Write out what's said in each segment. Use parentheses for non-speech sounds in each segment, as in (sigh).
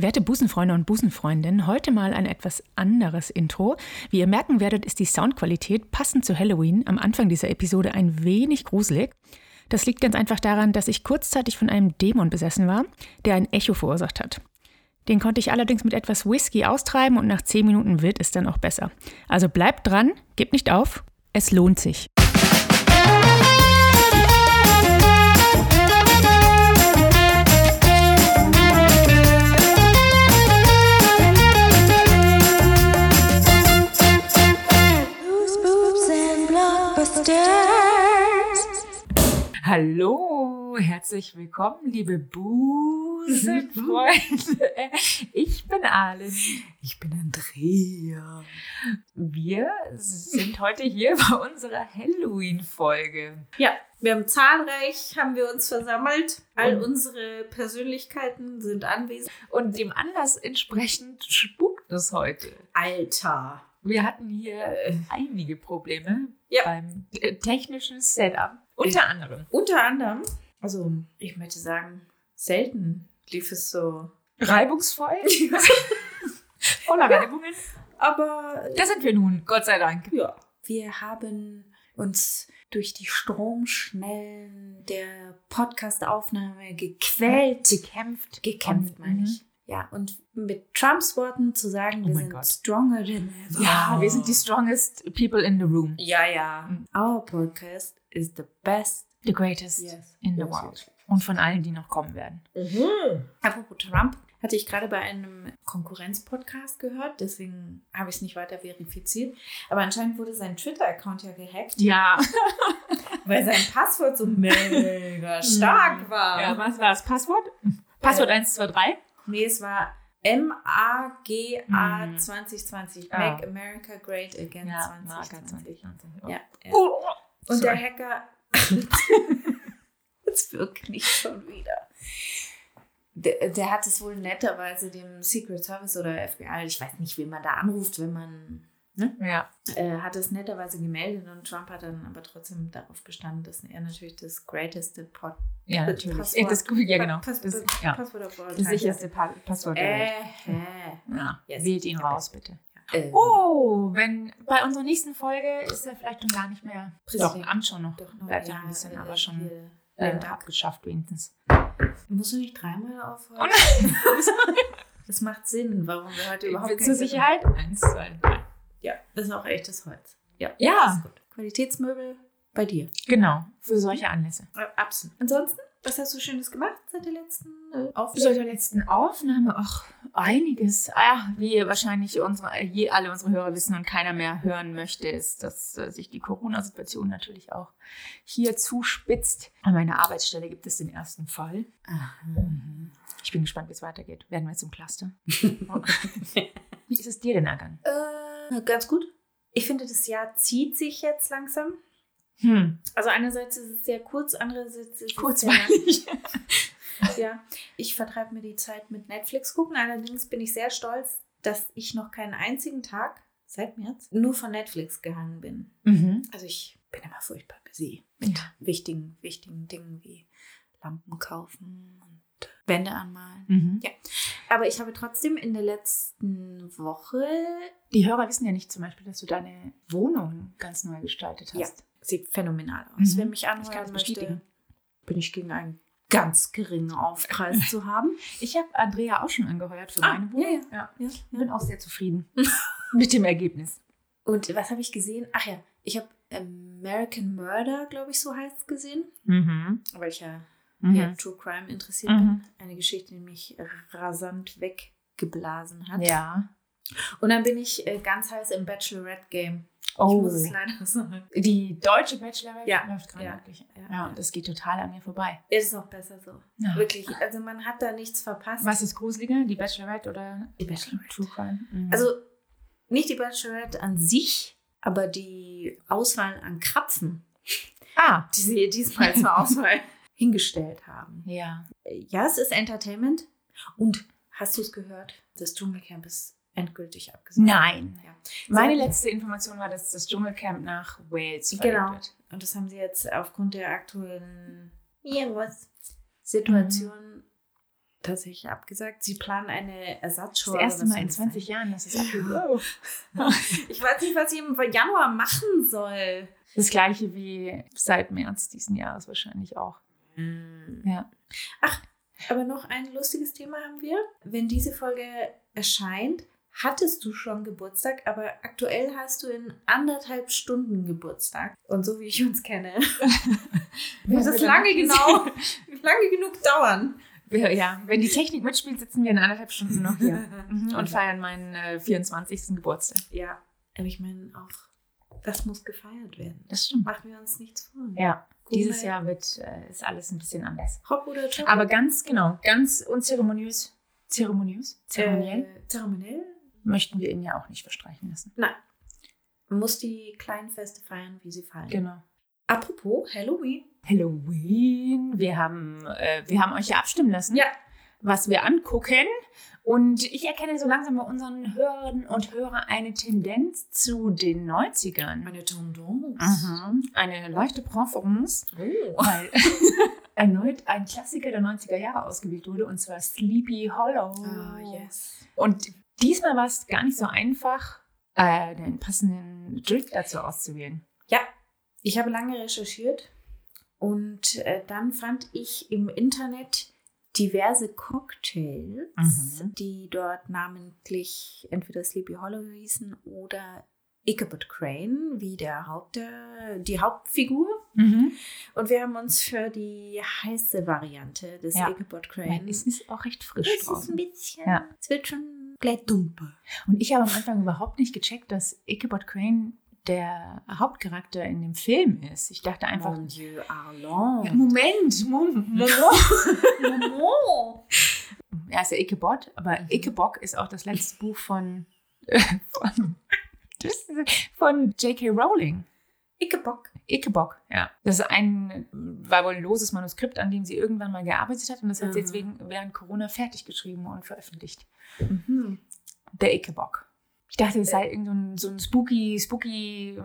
Werte Busenfreunde und Busenfreundinnen, heute mal ein etwas anderes Intro. Wie ihr merken werdet, ist die Soundqualität passend zu Halloween am Anfang dieser Episode ein wenig gruselig. Das liegt ganz einfach daran, dass ich kurzzeitig von einem Dämon besessen war, der ein Echo verursacht hat. Den konnte ich allerdings mit etwas Whisky austreiben und nach 10 Minuten wird es dann auch besser. Also bleibt dran, gebt nicht auf, es lohnt sich. Hallo, herzlich willkommen, liebe Busenfreunde. (laughs) Ich bin Alen. Ich bin Andrea. Wir sind heute hier bei unserer Halloween-Folge. Ja, wir haben zahlreich, haben wir uns versammelt. All Und- unsere Persönlichkeiten sind anwesend. Und dem Anlass entsprechend spukt es heute. Alter. Wir hatten hier einige Probleme Ja. beim äh, technischen Setup. Unter anderem. Unter anderem, also ich möchte sagen, selten lief es so. Reibungsvoll. (laughs) Voller Reibungen. Aber Da sind wir nun, Gott sei Dank. ja, wir haben uns durch die Stromschnellen der Podcast-Aufnahme gequält. Gekämpft. Gekämpft, meine ich. Ja, und mit Trumps Worten zu sagen, Oh wir sind Gott. stronger than ever. Ja, wir sind die strongest people in the room. Ja, ja. Mhm. Our podcast is the best. The greatest Yes. in the Yes, world. Und von allen, die noch kommen werden. Apropos Trump, hatte ich gerade bei einem Konkurrenz-Podcast gehört, deswegen habe ich es nicht weiter verifiziert. Aber anscheinend wurde sein Twitter-Account ja gehackt, Ja. (laughs) weil sein Passwort so mega (laughs) stark war. ja. Was war das Passwort? Passwort 123? Nee, es war M-A-G-A Mhm. 2020. Ah. Make America Great Again Ja, Marker 2020. 2020. Ja, ja. Oh. Und der. Hacker. (laughs) Jetzt wirklich schon wieder. Der, der hat es wohl netterweise dem Secret Service oder FBI, ich weiß nicht, wen man da anruft, wenn man. Ne? Ja. Äh, hat es netterweise gemeldet und Trump hat dann aber trotzdem darauf bestanden, dass er natürlich das greateste Pod Ja, Äh, (laughs) natürlich. Passwort. das, ja, genau. Pass, Das, ja. Passwort all das sicherste pa Passwort der Äh, Welt. Ja. Yes. Wählt ihn raus, bitte. Äh, Oh, wenn bei unserer nächsten Folge ist er vielleicht schon gar nicht mehr. Präsident. Doch, im Amt schon noch. Doch noch, Bleibt ja, ein bisschen, äh, aber schon äh, abgeschafft wenigstens. Musst du nicht dreimal aufhören? Oh nein. (laughs) Das macht Sinn, warum wir heute überhaupt Zur Sicherheit. Eins, zwei, drei. Ja, das ist auch echtes Holz. Ja. Ja. das ist gut. Qualitätsmöbel bei dir. Genau, für solche Anlässe. Absolut. Ansonsten, was hast du Schönes gemacht seit der letzten äh, Seit Aufnahme? der letzten Aufnahme, ach, einiges. Ah, wie wahrscheinlich unsere, je alle unsere Hörer wissen und keiner mehr hören möchte, ist, dass äh, sich die Corona-Situation natürlich auch hier zuspitzt. An meiner Arbeitsstelle gibt es den ersten Fall. Mhm. Ich bin gespannt, wie es weitergeht. Werden wir jetzt im Cluster? (laughs) wie ist es dir denn ergangen? Äh, ganz gut. Ich finde, das Jahr zieht sich jetzt langsam. Hm, Also einerseits ist es sehr kurz, andererseits ist es kurzweilig. sehr, (laughs) ja. Ich vertreibe mir die Zeit mit Netflix gucken. Allerdings bin ich sehr stolz, dass ich noch keinen einzigen Tag seit März nur von Netflix gehangen bin. mhm. Also ich bin immer furchtbar busy mit Ja. wichtigen, wichtigen Dingen wie Lampen kaufen und Wände anmalen. Mhm. Ja. Aber ich habe trotzdem in der letzten Woche, Die Hörer wissen ja nicht zum Beispiel, dass du deine Wohnung ganz neu gestaltet hast. Ja. sieht phänomenal aus. Mhm. Wer mich Ich kann anhören möchte, bin ich gegen einen ganz geringen Aufpreis zu haben. (laughs) Ich habe Andrea auch schon angeheuert für Ah, meine Wohnung. ja, ja. Ja, Ich bin auch sehr zufrieden (laughs) mit dem Ergebnis. Und was habe ich gesehen? Ach ja, ich habe American Murder, glaube ich, so heißt es, gesehen. Mhm. Weil ich ja, Mhm. ja True Crime interessiert Mhm. bin. Eine Geschichte, die mich rasant weggeblasen hat. Ja. Und dann bin ich äh, ganz heiß im Bachelorette-Game. Ich Oh. muss es leider sagen. Die deutsche Bachelorette Ja. läuft gerade Ja. wirklich. Ja. Ja. das geht total an mir vorbei. Es ist auch besser so. Ja. Wirklich. Also man hat da nichts verpasst. Was ist gruseliger, die Bachelorette oder Die Bachelorette. True Crime? Mhm. Also nicht die Bachelorette an sich, aber die Auswahl an Krapfen, ah, die sie diesmal zur Auswahl (laughs) hingestellt haben. ja. Ja, es ist Entertainment. Und hast du es gehört? Das Dschungelcamp ist endgültig abgesagt. Nein. Ja. Meine Sie- letzte Information war, dass das Dschungelcamp nach Wales verlegt Genau. wird. Und das haben sie jetzt aufgrund der aktuellen Virus-Situation tatsächlich abgesagt. Sie planen eine Ersatzshow. Das erste Mal in soll das 20 Jahren, das ist sein? Ich weiß nicht, was ich im Januar machen soll. Das gleiche wie seit März diesen Jahres wahrscheinlich auch. Ja. Aber noch ein lustiges Thema haben wir. Wenn diese Folge erscheint, hattest du schon Geburtstag, aber aktuell hast du in anderthalb Stunden Geburtstag. Und so wie ich uns kenne, (laughs) wird das lange (laughs) genau, lange genug dauern. Ja, wenn die Technik mitspielt, sitzen wir in anderthalb Stunden noch hier (laughs) Mhm, und feiern meinen äh, 24. Geburtstag. Ja, aber ich meine auch, das muss gefeiert werden. Das stimmt. Machen wir uns nichts vor. Ja, dieses. Jahr wird äh, ist alles ein bisschen anders. Hopp oder Chop? Aber ganz genau, ganz unzeremoniös, zeremoniös, zeremoniell Äh, zeremoniell? möchten wir ihn ja auch nicht verstreichen lassen. Nein. Man muss die kleinen Feste feiern, wie sie fallen. Genau. Apropos Halloween. Halloween. Wir haben, äh, wir haben euch ja abstimmen lassen, Ja. was wir angucken. Und ich erkenne so langsam bei unseren Hörern und Hörern eine Tendenz zu den 90ern. Meine Tendance. Mhm. Eine leichte Präferenz, Oh. weil (laughs) erneut ein Klassiker der 90er Jahre ausgewählt wurde, und zwar Sleepy Hollow. Ah, yes. Und diesmal war es gar nicht so einfach, äh, den passenden Drink dazu auszuwählen. Ja, ich habe lange recherchiert und äh, dann fand ich im Internet diverse Cocktails, Mhm. die dort namentlich entweder Sleepy Hollow hießen oder Ichabod Crane, wie der Haupt, der, die Hauptfigur. Und wir haben uns für die heiße Variante des Ja. Ichabod Crane. Weil es ist auch recht frisch es ist ein bisschen, Ja. es wird schon gleich dumper. Und ich habe am Anfang überhaupt nicht gecheckt, dass Ichabod Crane der Hauptcharakter in dem Film ist. Ich dachte einfach, Mon Dieu, Arlon. Moment, Moment. Momo. (laughs) Er ist ja Ichabod, aber Mhm. Ichabod ist auch das letzte Buch von, äh, (laughs) von, von J.K. Rowling. Ichabod. Ichabod, ja. Das ist ein, war wohl ein loses Manuskript, an dem sie irgendwann mal gearbeitet hat und das hat sie jetzt Mhm. wegen, während Corona fertig geschrieben und veröffentlicht. Mhm. Der Ichabod. Ich dachte, es sei irgend so ein, so ein spooky, spooky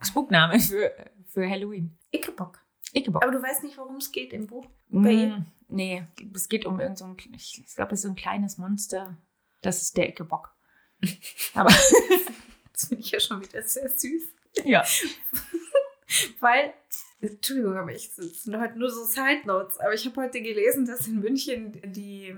Spookname für, für Halloween. Ichabod. Ichabod. Aber du weißt nicht, worum es geht im Buch. bei ihr? Mm, nee, es geht um irgend so ein, ich glaube, es ist so ein kleines Monster. Das ist der Ichabod. (laughs) Aber Das finde ich ja schon wieder sehr süß. ja. (laughs) Weil, Entschuldigung, aber ich, das sind heute nur so Side Notes, aber ich habe heute gelesen, dass in München die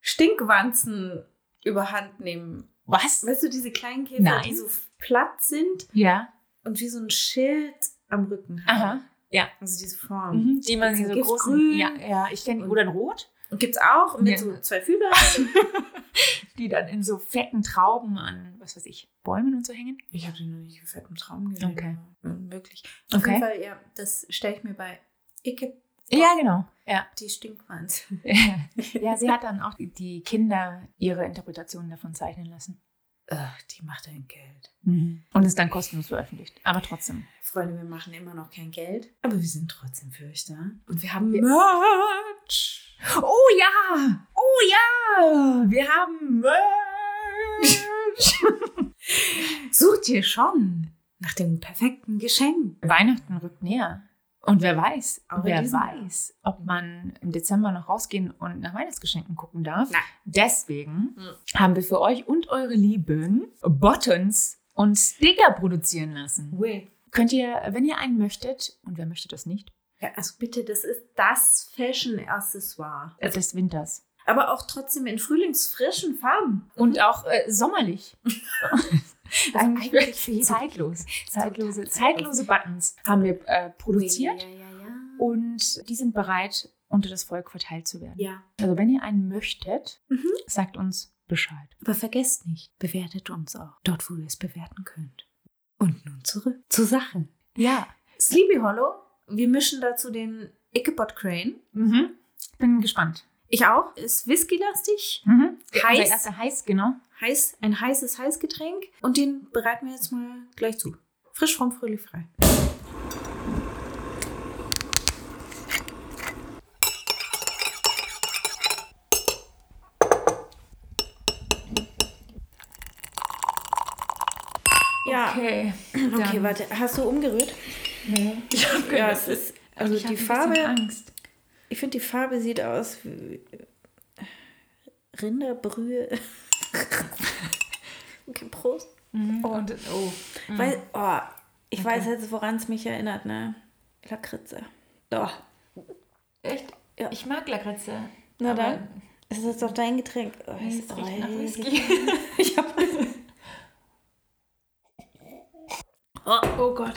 Stinkwanzen überhand nehmen. Was? Weißt du, diese kleinen Käfer, Nein. die so platt sind Ja. und wie so ein Schild am Rücken haben. Aha. Ja. Also diese Form. Mhm. Die man so in. Giftgrün? Ja, ja, ich kenne oder in Rot, Und gibt's auch mit Ja. so zwei Fühlern. (laughs) die dann in so fetten Trauben an, was weiß ich, Bäumen und so hängen. Ich habe den noch nicht fett im Traum gesehen. Okay. Wirklich. Auf Okay. jeden Fall, ja, das stelle ich mir bei Icke Ja, genau. Ja. die Stinkwanz. (laughs) ja, sie hat dann auch die Kinder ihre Interpretationen davon zeichnen lassen. Ugh, die macht ein Geld. Und ist dann kostenlos veröffentlicht. Aber trotzdem. Freunde, wir machen immer noch kein Geld, aber wir sind trotzdem für euch da. Und wir haben Merch. Oh ja! Oh ja! Wir haben Merch! (laughs) Sucht ihr schon nach dem perfekten Geschenk? Weihnachten rückt näher. Und wer weiß, Auch wer weiß, ob man im Dezember noch rausgehen und nach Weihnachtsgeschenken gucken darf. Nein. Deswegen Hm. haben wir für euch und eure Lieben Buttons und Sticker produzieren lassen. Will. Könnt ihr, wenn ihr einen möchtet, und wer möchte das nicht, Ja, also bitte, das ist das Fashion-Accessoire. äh, des Winters. Aber auch trotzdem in frühlingsfrischen Farben. Und auch äh, sommerlich. (laughs) eigentlich für jeden. (laughs) zeitlos. Zeitlose, zeitlose Buttons haben wir äh, produziert Ja, ja, ja. und die sind bereit, unter das Volk verteilt zu werden. Ja. Also wenn ihr einen möchtet, Mhm. sagt uns Bescheid. Aber vergesst nicht, bewertet uns auch dort, wo ihr es bewerten könnt. Und nun zurück zur Sache. Ja. Sleepy Hollow, wir mischen dazu den Ichabod Crane. Mhm. Bin gespannt. Ich auch. Ist whisky-lastig. Mhm. Heiß. Unser erster heiß, genau. Heiß, ein heißes Heißgetränk. Und den bereiten wir jetzt mal gleich zu. Frisch, fromm, fröhlich, frei. Ja, Okay. (clears throat) okay, Dann- warte. Hast du umgerührt? Nee. Ich hab Ja, es ist, also ich die Farbe, Angst. ich finde, die Farbe sieht aus wie, Rinderbrühe. (laughs) (laughs) okay, Prost. Oh. Und, oh. Weil, oh, ich weiß jetzt, woran es mich erinnert, ne? Lakritze. Doch. Echt? Ja. Ich mag Lakritze. Na dann. Ist das doch dein Getränk? Oh, Es ist- riecht oh, nach. Whisky. (laughs) Ich hab Oh Gott.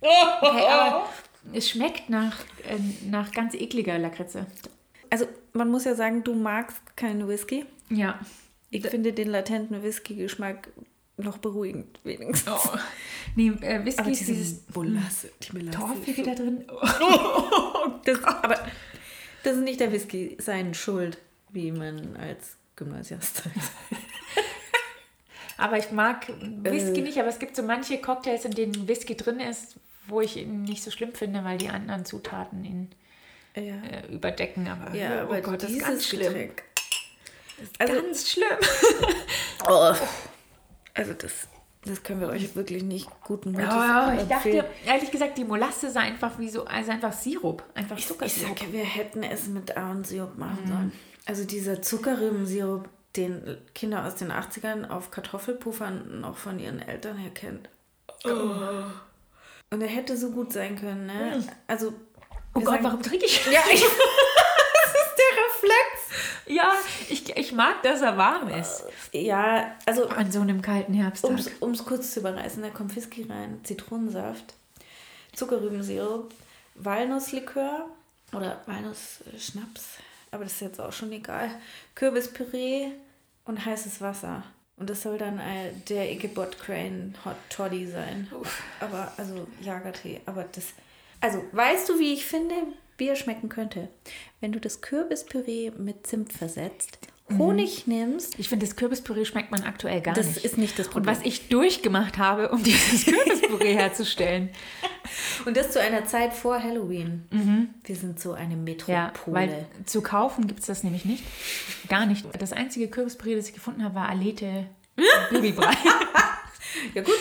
Okay, aber es schmeckt nach, äh, nach ganz ekliger Lakritze. Also, man muss ja sagen, du magst keinen Whisky. Ja. Ich finde den latenten Whisky-Geschmack noch beruhigend, wenigstens. Oh. Nee, äh, Whisky Aber ist diese dieses Molasse, die Molasse. Torfige da drin. (laughs) Das, aber das ist nicht der Whisky sein Schuld, wie man als Gymnasiast sagt. (laughs) Aber ich mag Whisky Äh. nicht, aber es gibt so manche Cocktails, in denen Whisky drin ist, wo ich ihn nicht so schlimm finde, weil die anderen Zutaten ihn Ja, äh, überdecken. Aber, ja oh aber Gott, das ist ganz schlimm. Getränk. Also, Ganz schlimm. (laughs) oh, also das, das können wir euch wirklich nicht guten Mutes Ja, ich empfehlen. dachte, ehrlich gesagt, die Molasse sah einfach wie so, also einfach Sirup, einfach Ich Zuckersirup. sage, wir hätten es mit Ahornsirup machen sollen. Also dieser Zuckerrübensirup, den Kinder aus den 80ern auf Kartoffelpuffern noch von ihren Eltern her kennt. Und er hätte so gut sein können, ne? Also, Oh Gott, sagen- warum trinke ich? Ja, ich, (laughs) das ist der Reflex. Ja, ich, ich mag, dass er warm ist. Ja, also An so einem kalten Herbsttag. um es kurz zu überreißen, da kommt Whisky rein, Zitronensaft, Zuckerrübensirup, Walnusslikör oder Walnussschnaps, aber das ist jetzt auch schon egal, Kürbispüree und heißes Wasser. Und das soll dann der Iggebot Crane Hot Toddy sein. Aber, also Jagertee. Aber das. Also, weißt du, wie ich finde, Bier schmecken könnte? Wenn du das Kürbispüree mit Zimt versetzt, Honig nimmst, Ich finde, das Kürbispüree schmeckt man aktuell gar das nicht. ist nicht das Und Problem. was ich durchgemacht habe, um (laughs) dieses Kürbispüree herzustellen. Und das zu einer Zeit vor Halloween. Wir sind so eine Ja, Metropole. weil zu kaufen gibt es das nämlich nicht. Gar nicht. Das einzige Kürbispüree, das ich gefunden habe, war Alete (laughs) Babybrei. Ja, gut.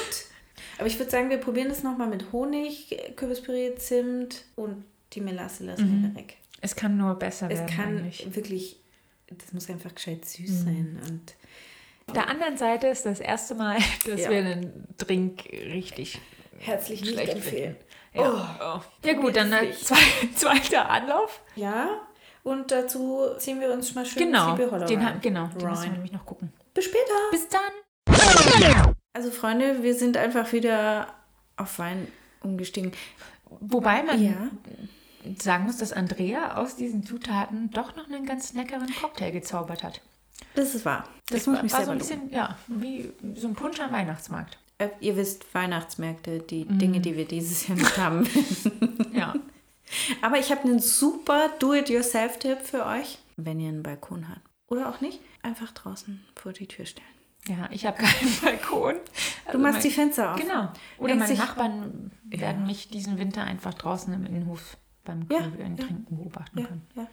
Aber ich würde sagen, wir probieren das nochmal mit Honig, Kürbispüree, Zimt und die Melasse lassen wir weg. es kann nur besser Es werden. kann eigentlich. wirklich, das muss einfach gescheit süß sein. Und Auf der anderen Seite ist das erste Mal, (laughs) dass Ja. wir einen Drink richtig herzlich nicht schlecht empfehlen. finden. Ja, oh. ja gut, dann äh, nicht. zwei, (laughs) zweiter Anlauf. Ja, und dazu ziehen wir uns mal schön Genau, Hollow den, rein. genau, den müssen wir nämlich noch gucken. Bis später. Bis dann. Also Freunde, wir sind einfach wieder auf Wein umgestiegen. Wobei man Ja. Sagen muss, dass Andrea aus diesen Zutaten doch noch einen ganz leckeren Cocktail gezaubert hat. Das ist wahr. Das, Das muss war, mich war so ein loben. bisschen, ja, wie so ein Punsch am Weihnachtsmarkt. Äh, Ihr wisst, Weihnachtsmärkte, die Mhm. Dinge, die wir dieses Jahr nicht haben. (laughs) Ja. Aber ich habe einen super Do-it-yourself-Tipp für euch, wenn ihr einen Balkon habt. Oder auch nicht, einfach draußen vor die Tür stellen. Ja, ich habe keinen (laughs) Balkon. Du Also machst mein- die Fenster auf. Genau. Oder meine Nachbarn werden mich diesen Winter einfach draußen im Innenhof beim Ja, Glühwein ja. trinken beobachten Ja, können. ja.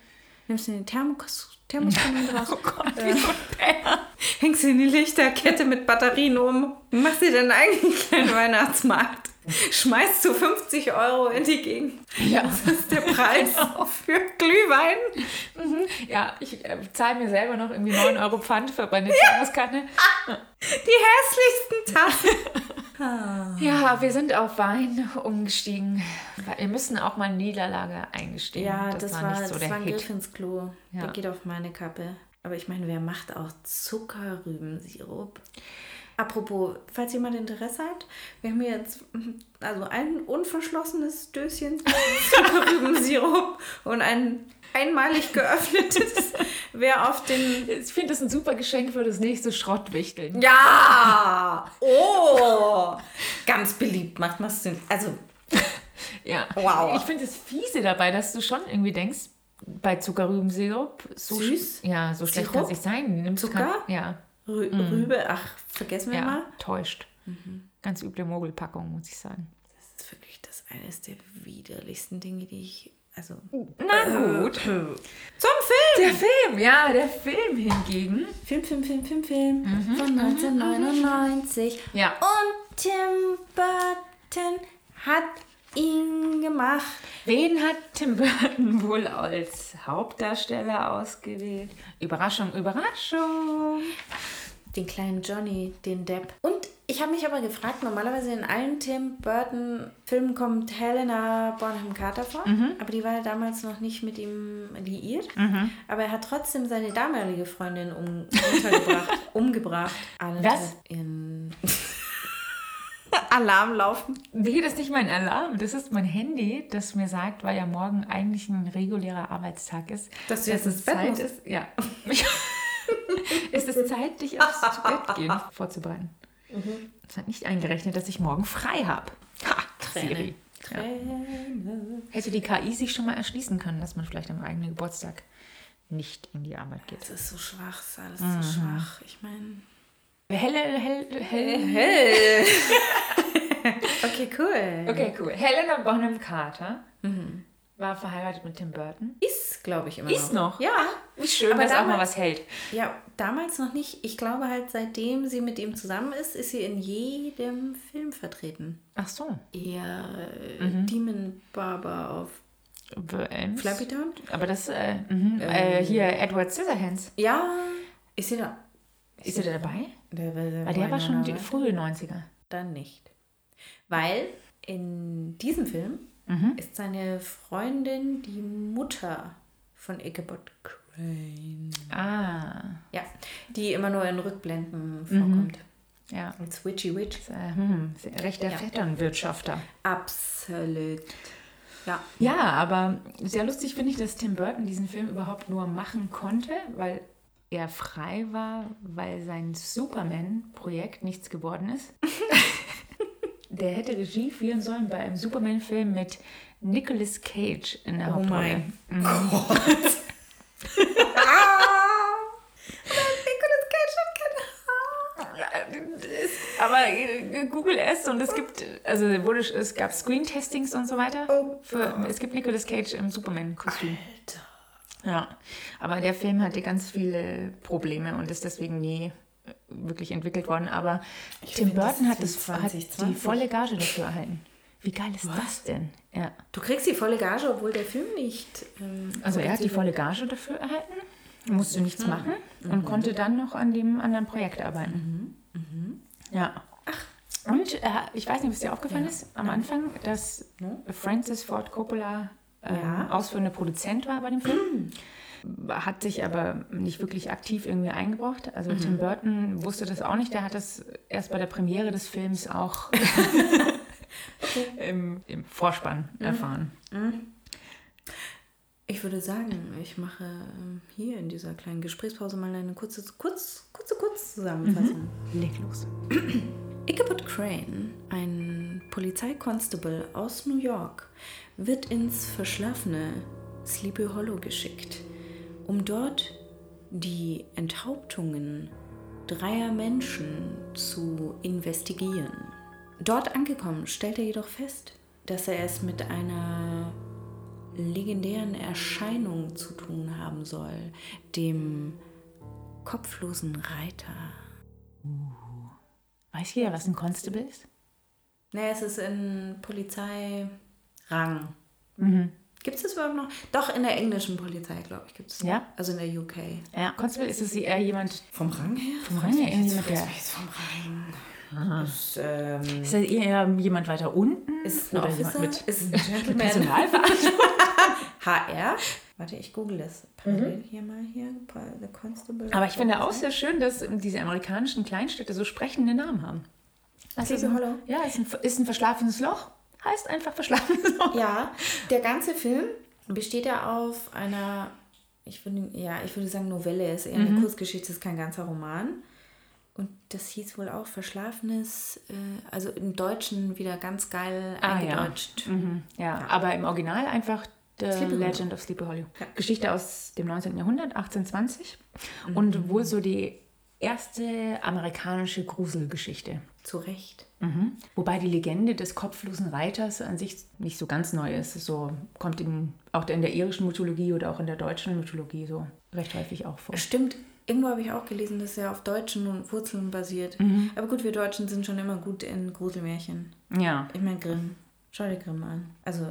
Nimmst du den Thermos Thermoskanne (laughs) raus, Oh Gott, wie so ein Penner. hängst du in die Lichterkette mit Batterien um, machst dir deinen eigenen kleinen Weihnachtsmarkt, schmeißt so 50 Euro in die Gegend. Ja. Das ist der Preis (laughs) für Glühwein. Ja, ich äh, zahle mir selber noch irgendwie 9 Euro Pfand für meine Thermoskanne. Die hässlichsten Tassen. (laughs) Ja, wir sind auf Wein umgestiegen. Wir müssen auch mal Niederlage eingestehen. Ja, das, war, nicht so das der war ein Hit. Griff ins Klo. Ja. Der geht auf meine Kappe. Aber ich meine, wer macht auch Zuckerrübensirup? Apropos, falls jemand Interesse hat, wir haben jetzt also ein unverschlossenes Döschen (laughs) Zuckerrübensirup und ein einmalig geöffnetes. Wer auf den Ich finde das ein super Geschenk für das nächste Schrottwichteln. Ja! Oh! Ganz beliebt macht man es. Also, Ja. Wow. Ich finde es fiese dabei, dass du schon irgendwie denkst, bei Zuckerrübensirup, so Süß? Ja, so schlecht Sirup? kann es nicht sein. Nimmst Zucker? Kein, ja, Rü Rübe, ach, vergessen wir ja, mal. täuscht. Ganz üble Mogelpackung, muss ich sagen. Das ist wirklich das eines der widerlichsten Dinge, die ich. Also. Na gut. Zum Film! Der Film, ja, der Film hingegen. Film, Film, Film, Film, Film von 1999. Ja. Und Tim Burton hat ihn gemacht. Wen hat Tim Burton (laughs) wohl als Hauptdarsteller ausgewählt? Überraschung, Überraschung. Den kleinen Johnny, den Depp. Und ich habe mich aber gefragt, normalerweise in allen Tim Burton-Filmen kommt Helena Bonham Carter vor, aber die war ja damals noch nicht mit ihm liiert. Aber er hat trotzdem seine damalige Freundin um, untergebracht, (laughs) umgebracht. Alle Was? In (laughs) Alarm laufen. Nee, das ist nicht mein Alarm. Das ist mein Handy, das mir sagt, weil ja morgen eigentlich ein regulärer Arbeitstag ist. Dass du jetzt es ins Bett Zeit musst. ist. Ja. (laughs) (laughs) ist es Zeit, dich aufs Bett gehen vorzubereiten. Es hat nicht eingerechnet, dass ich morgen frei habe. Ha, Siri. Ja. Träne. Hätte die KI sich schon mal erschließen können, dass man vielleicht am eigenen Geburtstag nicht in die Arbeit geht. Das ist so schwach, ist alles so schwach. Ich meine. Helle, hell, hell. Hey. (laughs) okay, cool. Okay, cool. Helena Bonham Carter war verheiratet mit Tim Burton. Ist, glaube ich, immer Ist noch? Ja. Wie schön, Aber dass auch mal damals- was hält. Ja, damals noch nicht. Ich glaube halt, seitdem sie mit ihm zusammen ist, ist sie in jedem Film vertreten. Ach so. Ja, äh, Demon Barber auf. Flappy Town? Aber das, äh, mhm. äh, hier Edward Scissorhands. Ja, ist sie da? Ist er da dabei? Der, der, Weil der war schon die frühe 90er. Dann nicht. Weil in diesem Film ist seine Freundin die Mutter von Ichabod Crane. Ah, Ja, die immer nur in Rückblenden vorkommt. ja. Als Witchy Witch. Äh, hm, recht der Ja. Vetternwirtschafter. Absolut. Ja. Ja, aber sehr lustig finde ich, dass Tim Burton diesen Film überhaupt nur machen konnte, weil er frei war, weil sein Superman-Projekt nichts geworden ist. (laughs) Der hätte Regie führen sollen bei einem Superman-Film mit Nicolas Cage in der Oh Hauptrolle. mein Mhm. Nicolas Cage hat keine Aber äh, Google es und es gibt, also wurde, es gab Screen-Testings und so weiter. Oh Für, es gibt Nicolas Cage im Superman-Kostüm. Ja, aber der Film hatte ganz viele Probleme und ist deswegen nie äh, wirklich entwickelt worden. Aber Tim finde, das Burton hat, das, wie hat die 2020. volle Gage dafür erhalten. Wie geil ist das denn? Ja. Du kriegst die volle Gage, obwohl der Film nicht. Ähm, Also er hat die volle Gage dafür erhalten, musste nichts machen und konnte dann noch an dem anderen Projekt arbeiten. Ja. Und äh, ich weiß nicht, ob es dir aufgefallen ist, am Anfang, dass Francis Ford Coppola äh, Ja. ausführender Produzent war bei dem Film. (clears throat) Hat sich aber nicht wirklich aktiv irgendwie eingebracht. Also Tim Burton wusste das auch nicht. Der hat das erst bei der Premiere des Films auch (laughs) im, im Vorspann erfahren. Ich würde sagen, ich mache ähm, hier in dieser kleinen Gesprächspause mal eine kurze, kurz, kurze, kurz Zusammenfassung. Leg los. Ichabod Crane, ein Polizeikonstable aus New York, wird ins verschlafene Sleepy Hollow geschickt, um dort die Enthauptungen dreier Menschen zu investigieren. Dort angekommen stellt er jedoch fest, dass er es mit einer legendären Erscheinung zu tun haben soll, dem kopflosen Reiter. Weiß jeder, was ein Constable ist? Nee, es ist in Polizeirang. Mhm. Gibt es das überhaupt noch? Doch, in der englischen Polizei, glaube ich, gibt es. Ja? Also in der UK. Ja, Constable ist es eher jemand Vom Rang her? vom Rang her, irgendjemand, der. Vom Rang. Ist, ähm, Ist das eher jemand weiter unten? ist ein Oder Officer? mit, ist ein (laughs) mit Gentleman? Personalverantwortung? HR? Warte, ich google das. Parallel hier mal hier. The Constable. Aber ich finde auch sehr schön, dass diese amerikanischen Kleinstädte so sprechende Namen haben. Also Sleepy Hollow. Ja, ist ein, ist ein verschlafenes Loch. Heißt einfach verschlafenes (laughs) Loch. Ja, der ganze Film besteht ja auf einer, ich würde, ja, ich würde sagen Novelle, ist eher Mhm. eine Kurzgeschichte, ist kein ganzer Roman. Und das hieß wohl auch Verschlafenes, äh, also im Deutschen wieder ganz geil Ah, ja. eingedeutscht. Mhm, ja. aber im Original einfach The Sleepy. Legend of Sleepy Hollow. Ja. Geschichte aus dem 19. Jahrhundert, 1820. Mhm. Und wohl so die erste amerikanische Gruselgeschichte. Zu Recht. Mhm. Wobei die Legende des kopflosen Reiters an sich nicht so ganz neu ist. So kommt in, auch in der irischen Mythologie oder auch in der deutschen Mythologie so recht häufig auch vor. Stimmt, irgendwo habe ich auch gelesen, dass er auf deutschen Wurzeln basiert. Mhm. Aber gut, wir Deutschen sind schon immer gut in Gruselmärchen. Ja, Ich meine Grimm. Schau dir Grimm an. Also,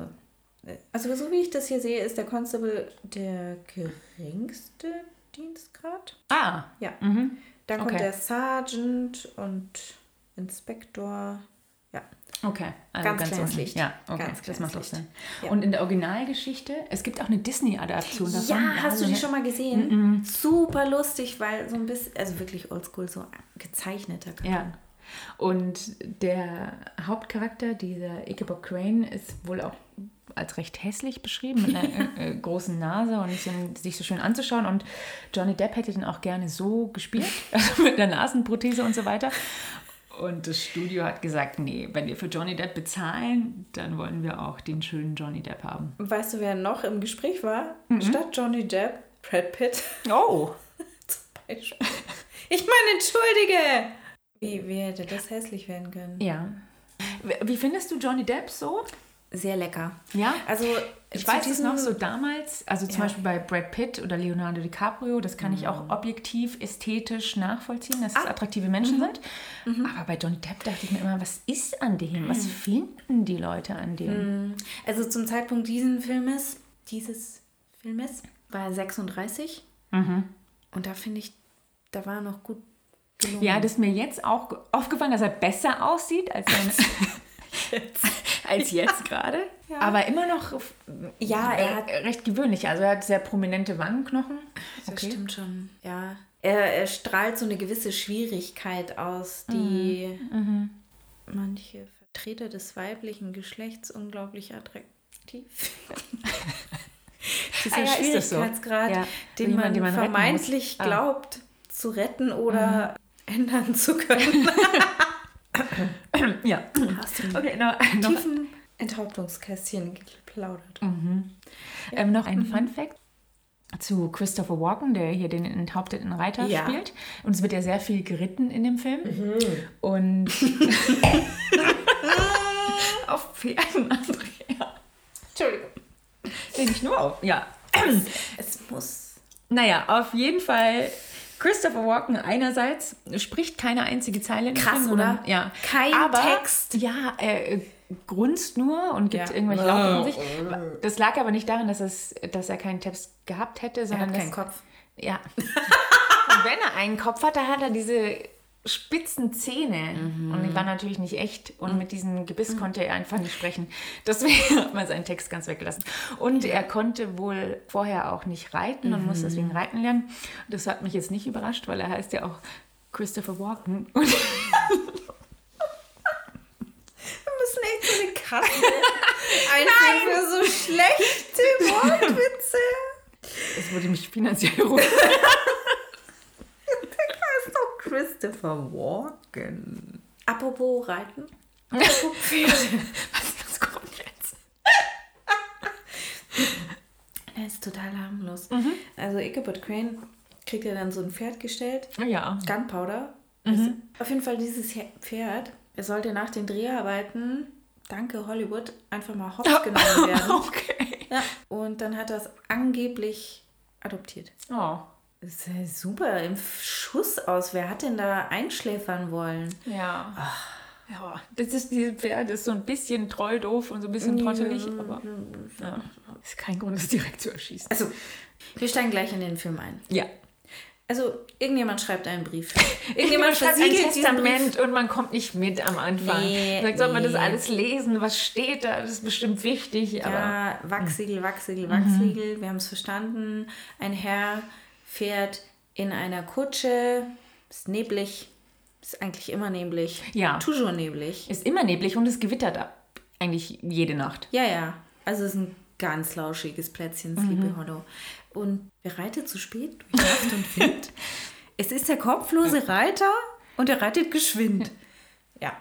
also so wie ich das hier sehe, ist der Constable der geringste Dienstgrad. Ah, Ja. mhm. Dann kommt Okay. der Sergeant und Inspektor. Ja. Okay, also Ganz ganz, kleines. Licht. Ja, okay, Ganz das macht Licht. Sinn. Ja. Und in der Originalgeschichte, es gibt auch eine Disney-Adaption davon. Ja, hast also du die eine- schon mal gesehen? Super lustig, weil so ein bisschen, also wirklich oldschool, so gezeichneter Cartoon. Ja. Und der Hauptcharakter, dieser Ichabod Crane, ist wohl auch als recht hässlich beschrieben, mit einer (laughs) äh, großen Nase und sind sich so schön anzuschauen. Und Johnny Depp hätte den auch gerne so gespielt, (laughs) also mit einer Nasenprothese und so weiter. Und das Studio hat gesagt, nee, wenn wir für Johnny Depp bezahlen, dann wollen wir auch den schönen Johnny Depp haben. Weißt du, wer noch im Gespräch war? Mhm. Statt Johnny Depp, Brad Pitt. (laughs) Oh! Zum Beispiel. Ich meine, entschuldige! Wie, wie hätte das hässlich werden können? Ja. Wie findest du Johnny Depp so? Sehr lecker. Ja. Also, Ich weiß es noch so damals, also zum Ja. Beispiel bei Brad Pitt oder Leonardo DiCaprio, das kann ich auch objektiv, ästhetisch nachvollziehen, dass es attraktive Menschen sind. Aber bei Johnny Depp dachte ich mir immer, was ist an dem? Was finden die Leute an dem? Also zum Zeitpunkt diesen Filmes, dieses Filmes, war er 36. Und da finde ich, da war er noch gut gelungen. Ja, das ist mir jetzt auch ge- aufgefallen, dass er besser aussieht als, (laughs) seine, (laughs) als jetzt gerade. Aber immer noch Ja, er hat- äh, recht gewöhnlich. Also er hat sehr prominente Wangenknochen. Das stimmt schon, ja. Er, er strahlt so eine gewisse Schwierigkeit aus, die Mhm. manche Vertreter des weiblichen Geschlechts unglaublich attraktiv (laughs) Dieser Ah ja, das so? Schwierigkeitsgrad, Ja, den man, den man vermeintlich. Ah. Mhm. glaubt zu retten oder ändern zu können. (laughs) (coughs) Ja. Hast du Okay, noch, noch, tiefen Enthauptungskästchen geplaudert. ähm, noch ein Fun Fact zu Christopher Walken, der hier den enthaupteten Reiter Ja. spielt. Und es wird ja sehr viel geritten in dem Film. Und (laughs) (laughs) auf Pferden, Andrea. Entschuldigung. Nee, nicht nur auf. Ja. Es muss. Naja, auf jeden Fall. Christopher Walken einerseits spricht keine einzige Zeile Krass, Film, oder? Ja. Kein Aber, Text. Ja, er äh, grunzt nur und gibt Ja. irgendwelche Laute von sich. Das lag aber nicht daran, dass, es, dass er keinen Text gehabt hätte, Er sondern hat keinen dass, Kopf. Ja. (laughs) und wenn er einen Kopf hat, dann hat er diese spitzen Zähne. Und die waren natürlich nicht echt. Und mit diesem Gebiss konnte er einfach nicht sprechen. Deswegen (laughs) hat man seinen Text ganz weggelassen. Und er konnte wohl vorher auch nicht reiten und muss deswegen reiten lernen. Das hat mich jetzt nicht überrascht, weil er heißt ja auch Christopher Walken. (laughs) Und Wir müssen echt so eine Kasse (laughs) einführen für so schlechte Wortwitze. es würde mich finanziell rufen. Das ist doch Christopher Walken. Apropos Reiten. Apropos (laughs) Pferde. Was, kommt jetzt? Er ist total harmlos. Mhm. Also Ichabod Crane kriegt ja dann so ein Pferd gestellt. Ja. Gunpowder. Mhm. Das- Auf jeden Fall dieses Pferd. Er sollte nach den Dreharbeiten, danke Hollywood, einfach mal hops genommen werden. (laughs) Okay. Ja. Und dann hat er es angeblich adoptiert. Oh. Das ist ja super im Schuss aus. Wer hat denn da einschläfern wollen? Ja. Ja, das ist dieses Pferd ist so ein bisschen treu doof und so ein bisschen trottelig, aber ja, ist kein Grund, es direkt zu erschießen. Also, wir steigen gleich in den Film ein. Ja. Also, irgendjemand schreibt einen Brief. (laughs) Irgendjemand schreibt ein. Testament und man kommt nicht mit am Anfang. Nee, Sagt, soll man das nee. alles lesen? Was steht da? Das ist bestimmt wichtig, aber Ja, Wachsiegel, Wachsiegel, Wachsiegel. Wir haben es verstanden. Ein Herr fährt in einer Kutsche. Ist neblig. Ist eigentlich immer neblig. Ja. Toujours neblig. ist immer neblig und es gewittert ab. Eigentlich jede Nacht. Ja, ja. Also es ist ein ganz lauschiges Plätzchen, Sleepy Hollow. Und wer reitet zu spät durch Nacht und Wind? (laughs) Es ist der kopflose Reiter und er reitet geschwind. (laughs) Ja.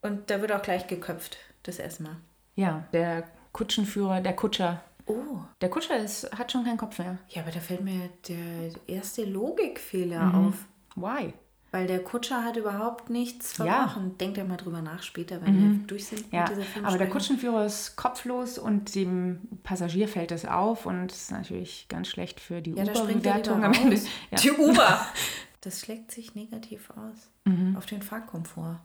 Und da wird auch gleich geköpft, das erste Mal. Ja, der Kutschenführer, der Kutscher. Oh. Der Kutscher ist, hat schon keinen Kopf mehr. Ja, aber da fällt mir der erste Logikfehler auf. Why? Weil der Kutscher hat überhaupt nichts Ja. verbrochen. Denkt er mal drüber nach später, wenn wir durch sind Ja, mit dieser Filmstrecke. aber der Kutschenführer ist kopflos und dem Passagier fällt es auf und ist natürlich ganz schlecht für die Ja, da springt er Uber-Bewertung am Ende. Ja. Die Uber. (laughs) Das schlägt sich negativ aus Mhm. auf den Fahrkomfort.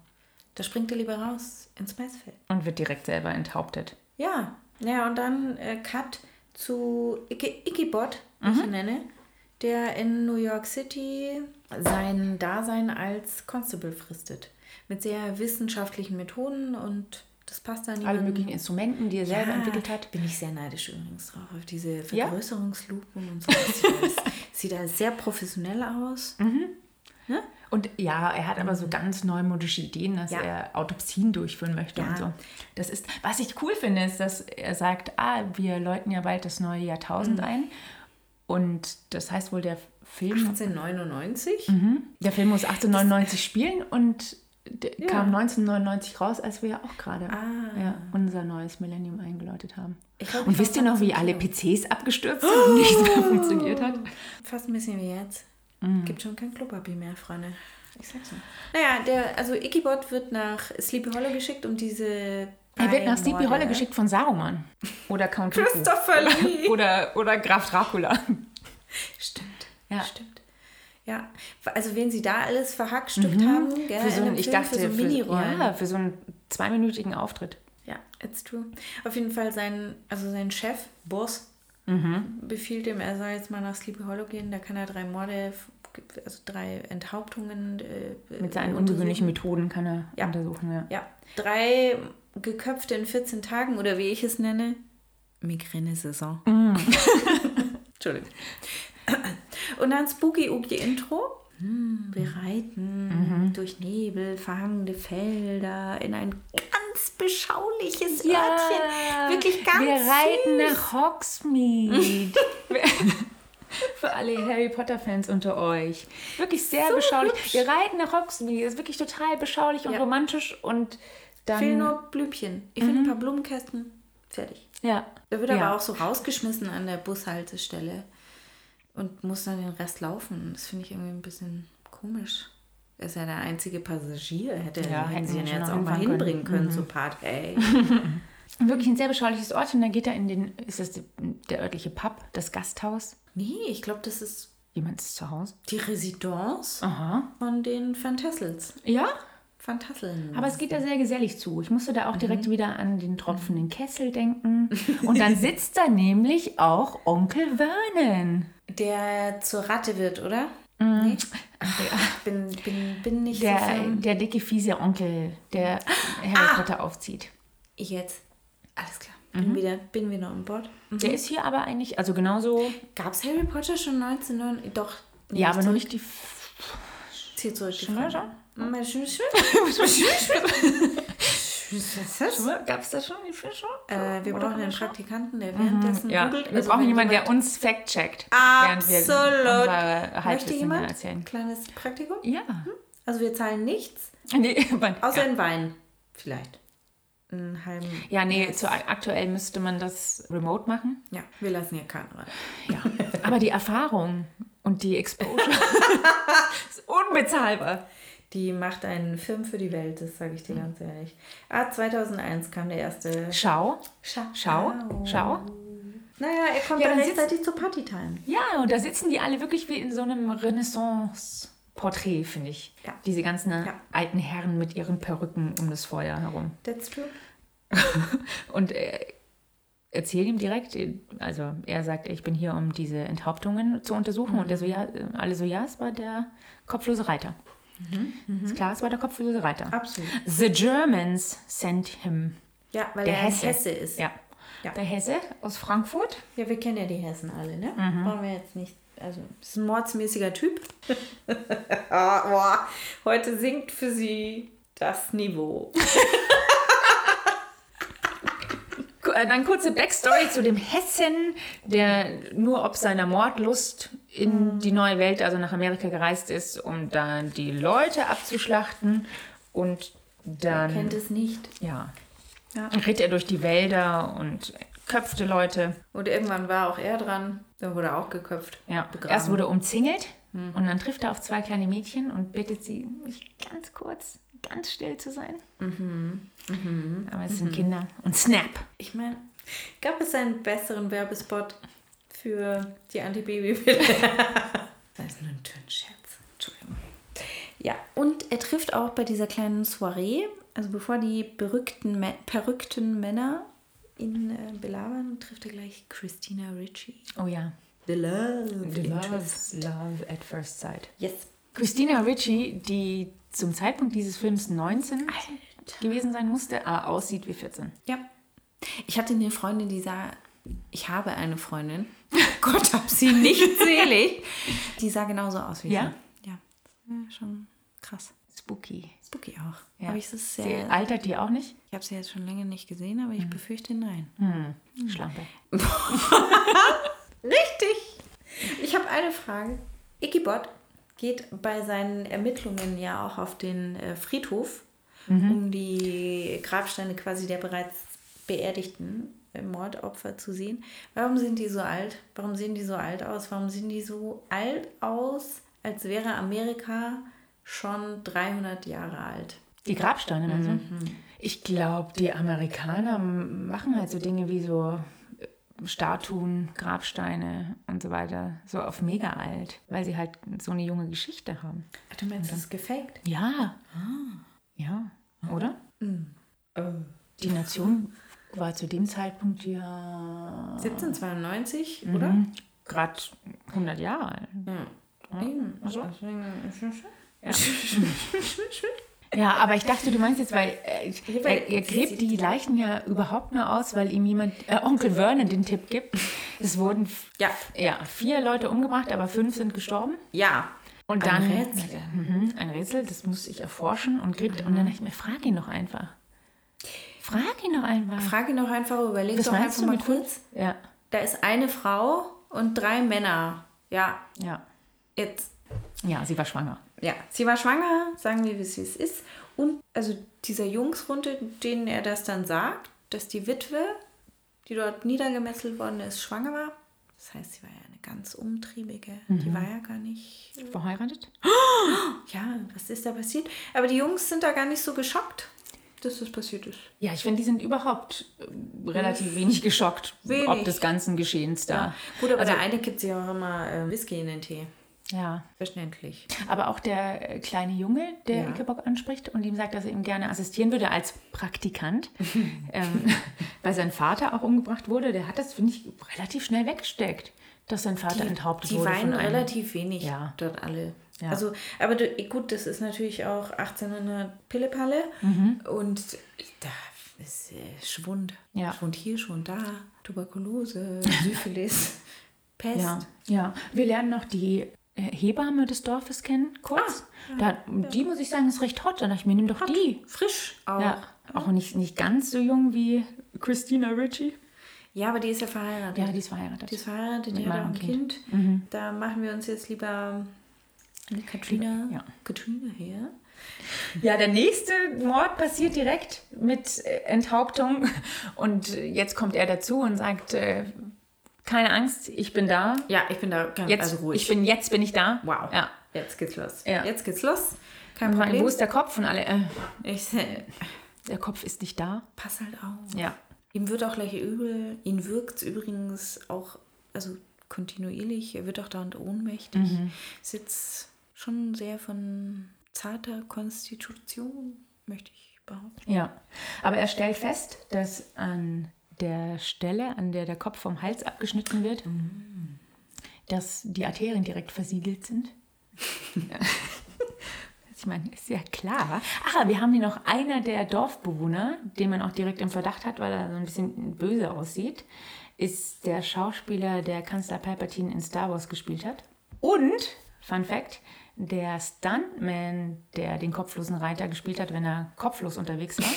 Da springt er lieber raus ins Maisfeld. Und wird direkt selber enthauptet. Ja, ja, und dann äh, Cut zu Iggy, Iggybot, wie ich ihn nenne, der in New York City sein Dasein als Constable fristet. Mit sehr wissenschaftlichen Methoden und das passt dann Alle möglichen Instrumenten, die er selber entwickelt hat. Bin ich sehr neidisch übrigens drauf, auf diese Ja? Vergrößerungslupen und so. Das (laughs) sieht, alles, sieht alles sehr professionell aus. Und ja, er hat aber so ganz neumodische Ideen, dass Ja. er Autopsien durchführen möchte Ja. und so. Das ist, was ich cool finde, ist, dass er sagt, ah, wir läuten ja bald das neue Jahrtausend ein. Und das heißt wohl, der Film, 1899? der Film muss 1899 spielen und Ja. kam 1999 raus, als wir ja auch gerade Ah. ja, unser neues Millennium eingeläutet haben. Glaub, und wisst ihr noch, wie 18 alle. PCs abgestürzt sind und nichts mehr (laughs) funktioniert hat? Fast ein bisschen wie jetzt. Mhm. Gibt schon kein Klopapier mehr, Freunde. Ich sag's nur. Naja, der, also Iggybot wird nach Sleepy Hollow geschickt, um diese. Er wird nach Sleepy Hollow geschickt von Saruman. Oder Count. Christopher Lee. (laughs) Oder, oder Graf Dracula. Stimmt. Ja. Stimmt. Ja, also wen sie da alles verhackstückt haben, gell, Mhm. Für so in einen, ich dachte, für so Minirollen. ja, für so einen zweiminütigen Auftritt. Ja, it's true. Auf jeden Fall sein, also sein Chef, Boss, Mhm. befiehlt ihm, er soll jetzt mal nach Sleepy Hollow gehen. Da kann er drei Morde, also drei Enthauptungen äh, Mit seinen untersuchen. ungewöhnlichen Methoden kann er Ja. untersuchen. Ja. Ja, drei geköpfte in 14 Tagen oder wie ich es nenne, Migräne-Saison. Mm. (laughs) Entschuldigung. Und dann Spooky Oogie Intro. Hm, wir reiten Mhm. durch Nebel, verhangene Felder in ein ganz beschauliches Örtchen. Wirklich ganz Wir reiten süß. nach Hogsmeade. (laughs) Für alle Harry Potter-Fans unter euch. Wirklich sehr beschaulich. Wir reiten nach Hogsmeade. Ist wirklich total beschaulich und Ja. romantisch. Und dann. Fehlen nur Blümchen. Ich finde ein paar Blumenkästen. Fertig. ja. Da wird Mhm. ja. aber auch so rausgeschmissen an der Bushaltestelle und muss dann den Rest laufen. Das finde ich irgendwie ein bisschen komisch. Er ist ja der einzige Passagier. Hätte Ja, hätten sie ihn jetzt auch mal hinbringen können, zu Part A. (laughs) Wirklich ein sehr beschauliches Ort. Und dann geht er in den. Ist das der örtliche Pub, das Gasthaus? nee, ich glaube, das ist Jemand ist zu Hause. die Residence Aha. von den Fantassels. Ja, Fantasseln. aber es geht da sehr gesellig zu. Ich musste da auch direkt wieder an den tropfenden Kessel denken. Und dann (laughs) sitzt da nämlich auch Onkel Vernon. der zur Ratte wird, oder? Nee? Ach, bin, bin, bin nicht so Der, firm. der dicke, fiese Onkel, der Harry Potter aufzieht. Jetzt. Alles klar. Bin, wieder, bin wieder an Bord. Der ist hier aber eigentlich, also genauso. Gab es Harry Potter schon 1909? Doch. nee, Ja, aber noch nicht die. Zieh zurück Schon, Frage. Mal schön, schön. (laughs) Gab es da schon die Fische? Äh, wir brauchen einen Praktikanten, der währenddessen Mhm. Ja, googelt. wir Also brauchen jemanden, der uns fact-checkt. während wir Absolut. Möchte jemand erzählen. ein kleines Praktikum? Ja. Also wir zahlen nichts, Nee, (laughs) außer ja. in Wein. Vielleicht. Einen halben. ja, nee, zu, aktuell müsste man das remote machen. Ja, wir lassen hier keinen rein. Ja. Aber die Erfahrung und die (laughs) Exposure (laughs) ist unbezahlbar. Die macht einen Film für die Welt, das sage ich dir ganz ehrlich. Ah, 2001 kam der erste. Schau, Scha schau, schau. Naja, er kommt Ja, dann rechtzeitig zur Partytime. Ja, und da sitzen die alle wirklich wie in so einem Renaissance-Porträt, finde ich. Ja. Diese ganzen Ja. alten Herren mit ihren Perücken um das Feuer herum. That's true. (laughs) Und äh, erzählt ihm direkt, also er sagt, ich bin hier, um diese Enthauptungen zu untersuchen. Und der so, ja, alle so, ja, es war der kopflose Reiter. Ist klar, es war der kopflose Reiter. Absolut. The Germans sent him. Ja, weil Der er Hesse. Hesse ist. Ja. Ja. Der Hesse aus Frankfurt. Ja, wir kennen ja die Hessen alle, ne? Mhm. Brauchen wir jetzt nicht. Also, ist ein mordsmäßiger Typ. (laughs) ah, boah. Heute sinkt für sie das Niveau. Äh, Dann kurze Backstory zu dem Hessen, der nur ob seiner Mordlust in die neue Welt, also nach Amerika gereist ist, um dann die Leute abzuschlachten. Und dann Kennt es nicht. ja, Ja. ritt er durch die Wälder und köpfte Leute. Und irgendwann war auch er dran. Dann wurde er auch geköpft. Ja, Begraben. erst wurde er umzingelt und dann trifft er auf zwei kleine Mädchen und bittet sie, mich ganz kurz, ganz still zu sein. Aber es sind Kinder. Und Snap. Ich meine, gab es einen besseren Werbespot für die Antibabypille? (laughs) das ist nur ein Scherz. Entschuldigung. Ja, und er trifft auch bei dieser kleinen Soiree, also bevor die berückten, perückten Männer ihn äh, belabern, trifft er gleich Christina Ricci. Oh ja. The Love. Love, love at first sight. Yes. Christina Ricci, die zum Zeitpunkt dieses Films 19 gewesen sein musste, aber aussieht wie 14. Ja. Ich hatte eine Freundin, die sah, ich habe eine Freundin, (laughs) Gott hab sie nicht selig, die sah genauso aus wie Ja? sie. Ja. ja. Schon krass. Spooky. Spooky auch. Ja. Aber ich, ist Sie sehr, altert die auch nicht? ich habe sie jetzt schon länger nicht gesehen, aber ich befürchte nein. Hm. Schlampe. (laughs) Richtig. Ich habe eine Frage. Ikibot geht bei seinen Ermittlungen ja auch auf den äh, Friedhof, um die Grabsteine quasi der bereits beerdigten Mordopfer zu sehen. Warum sind die so alt? Warum sehen die so alt aus? Warum sehen die so alt aus, als wäre Amerika schon 300 Jahre alt? Die Grabsteine, meinst du? Ich glaube, die Amerikaner machen halt so Dinge wie so äh, Statuen, Grabsteine und so weiter, so auf mega alt, weil sie halt so eine junge Geschichte haben. Ach, du meinst, das ist gefaked? Ja. Ja, oder? Die Nation war zu dem Zeitpunkt ja 1792, Mhm. oder? gerade 100 Jahre alt. Eben. Ja, aber ich dachte, du meinst jetzt, weil äh, er, er gräbt die Leichen ja überhaupt nur aus, weil ihm jemand, äh, Onkel Vernon den Tipp gibt. Es wurden Ja. ja, vier Leute umgebracht, aber fünf sind gestorben. Ja. Und Ein dann Rätsel. Mhm, ein Rätsel, das muss ich erforschen und gräbt. Und dann dachte ich mir, frag ihn doch einfach. Frag ihn doch einfach. Frage noch einfach, überleg doch einfach mal kurz. Ja, Da ist eine Frau und drei Männer. Ja, ja. jetzt. Ja, sie war schwanger. Ja, sie war schwanger, sagen wir, wie sie es ist. Und also dieser Jungsrunde, denen er das dann sagt, dass die Witwe, die dort niedergemesselt worden ist, schwanger war. Das heißt, sie war ja eine ganz umtriebige. Die war ja gar nicht. Verheiratet? (gasps) Ja, was ist da passiert? Aber die Jungs sind da gar nicht so geschockt, dass das passiert ist. Ja, ich finde, die sind überhaupt äh, relativ wenig geschockt, Wenig. ob des ganzen Geschehens da. Gut, aber Also- der eine gibt sich auch immer äh, Whisky in den Tee. Ja, Verständlich. aber auch der äh, kleine Junge, der Ja. Ickebock anspricht und ihm sagt, dass er ihm gerne assistieren würde als Praktikant, (laughs) ähm, (laughs) weil sein Vater auch umgebracht wurde, der hat das, finde ich, relativ schnell weggesteckt, dass sein Vater enthauptet Die wurde. weinen von einem- relativ wenig Ja. dort alle. Ja. Also, aber du, gut, das ist natürlich auch 1800 Pillepalle Mhm. und da ist äh, Schwund. Ja. Schwund hier, Schwund da, Tuberkulose, (laughs) Syphilis, Pest. Ja, ja. Wir lernen noch die äh, Hebamme des Dorfes kennen, kurz. da, Die, muss ich sagen, ist recht hot. Dann dachte ich mir, nimm doch die. Frisch auch. Ja, auch nicht, nicht ganz so jung wie Christina Ritchie. Ja, aber die ist ja verheiratet. Ja, die ist verheiratet. Die ist verheiratet, die hat auch ein Kind. Kind. Mhm. Da machen wir uns jetzt lieber eine Katrina, Ja. Katrina her. Ja, der nächste Mord passiert direkt mit äh, Enthauptung. Und jetzt kommt er dazu und sagt, äh, keine Angst, ich bin da. Ja, ich bin da ganz Jetzt, also ruhig. Ich bin, jetzt bin ich da. wow. Ja. Jetzt geht's los. Ja. Jetzt geht's los. Kein Problem. wo ist der Kopf? Und alle, äh, Ich äh, der Kopf ist nicht da. pass halt auf. Ja. Ihm wird auch gleich übel. Ihn wirkt es übrigens auch, also kontinuierlich. Er wird auch dauernd ohnmächtig. Ist jetzt schon sehr von zarter Konstitution, möchte ich behaupten. Ja, aber er stellt fest, dass an der Stelle, an der der Kopf vom Hals abgeschnitten wird, dass die Arterien direkt versiegelt sind. Ja. (laughs) Ich meine, ist ja klar. Ach, wir haben hier noch einer der Dorfbewohner, den man auch direkt im Verdacht hat, weil er so ein bisschen böse aussieht, ist der Schauspieler, der Kanzler Palpatine in Star Wars gespielt hat. Und, Fun Fact, der Stuntman, der den kopflosen Reiter gespielt hat, wenn er kopflos unterwegs war,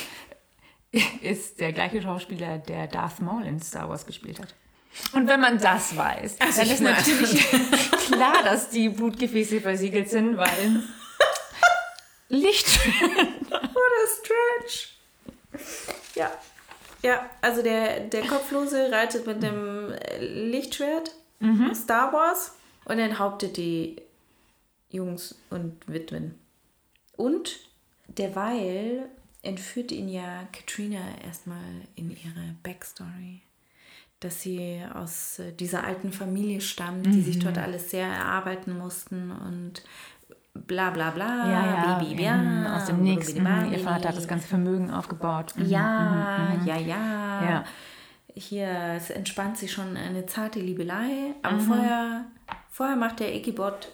(laughs) ist der gleiche Schauspieler, der Darth Maul in Star Wars gespielt hat. Und wenn man das weiß, dann ich ist natürlich (laughs) klar, dass die Blutgefäße versiegelt sind, weil (laughs) Licht. Stretch. Ja. Ja, also der, der Kopflose reitet mit dem äh, Lichtschwert Star Wars und enthauptet die Jungs und Witwen. Und derweil entführt ihn ja Katrina erstmal in ihre Backstory. Dass sie aus äh, dieser alten Familie stammt, die sich dort alles sehr erarbeiten mussten und bla bla bla, Ja, ja, mhm, ja, aus dem nächsten. bi, Ihr Vater hat das ganze Vermögen aufgebaut. Mhm, Ja, mhm, mhm. ja, ja, Ja. Hier es entspannt sich schon eine zarte Liebelei. Aber Mhm. vorher, vorher macht der Igibot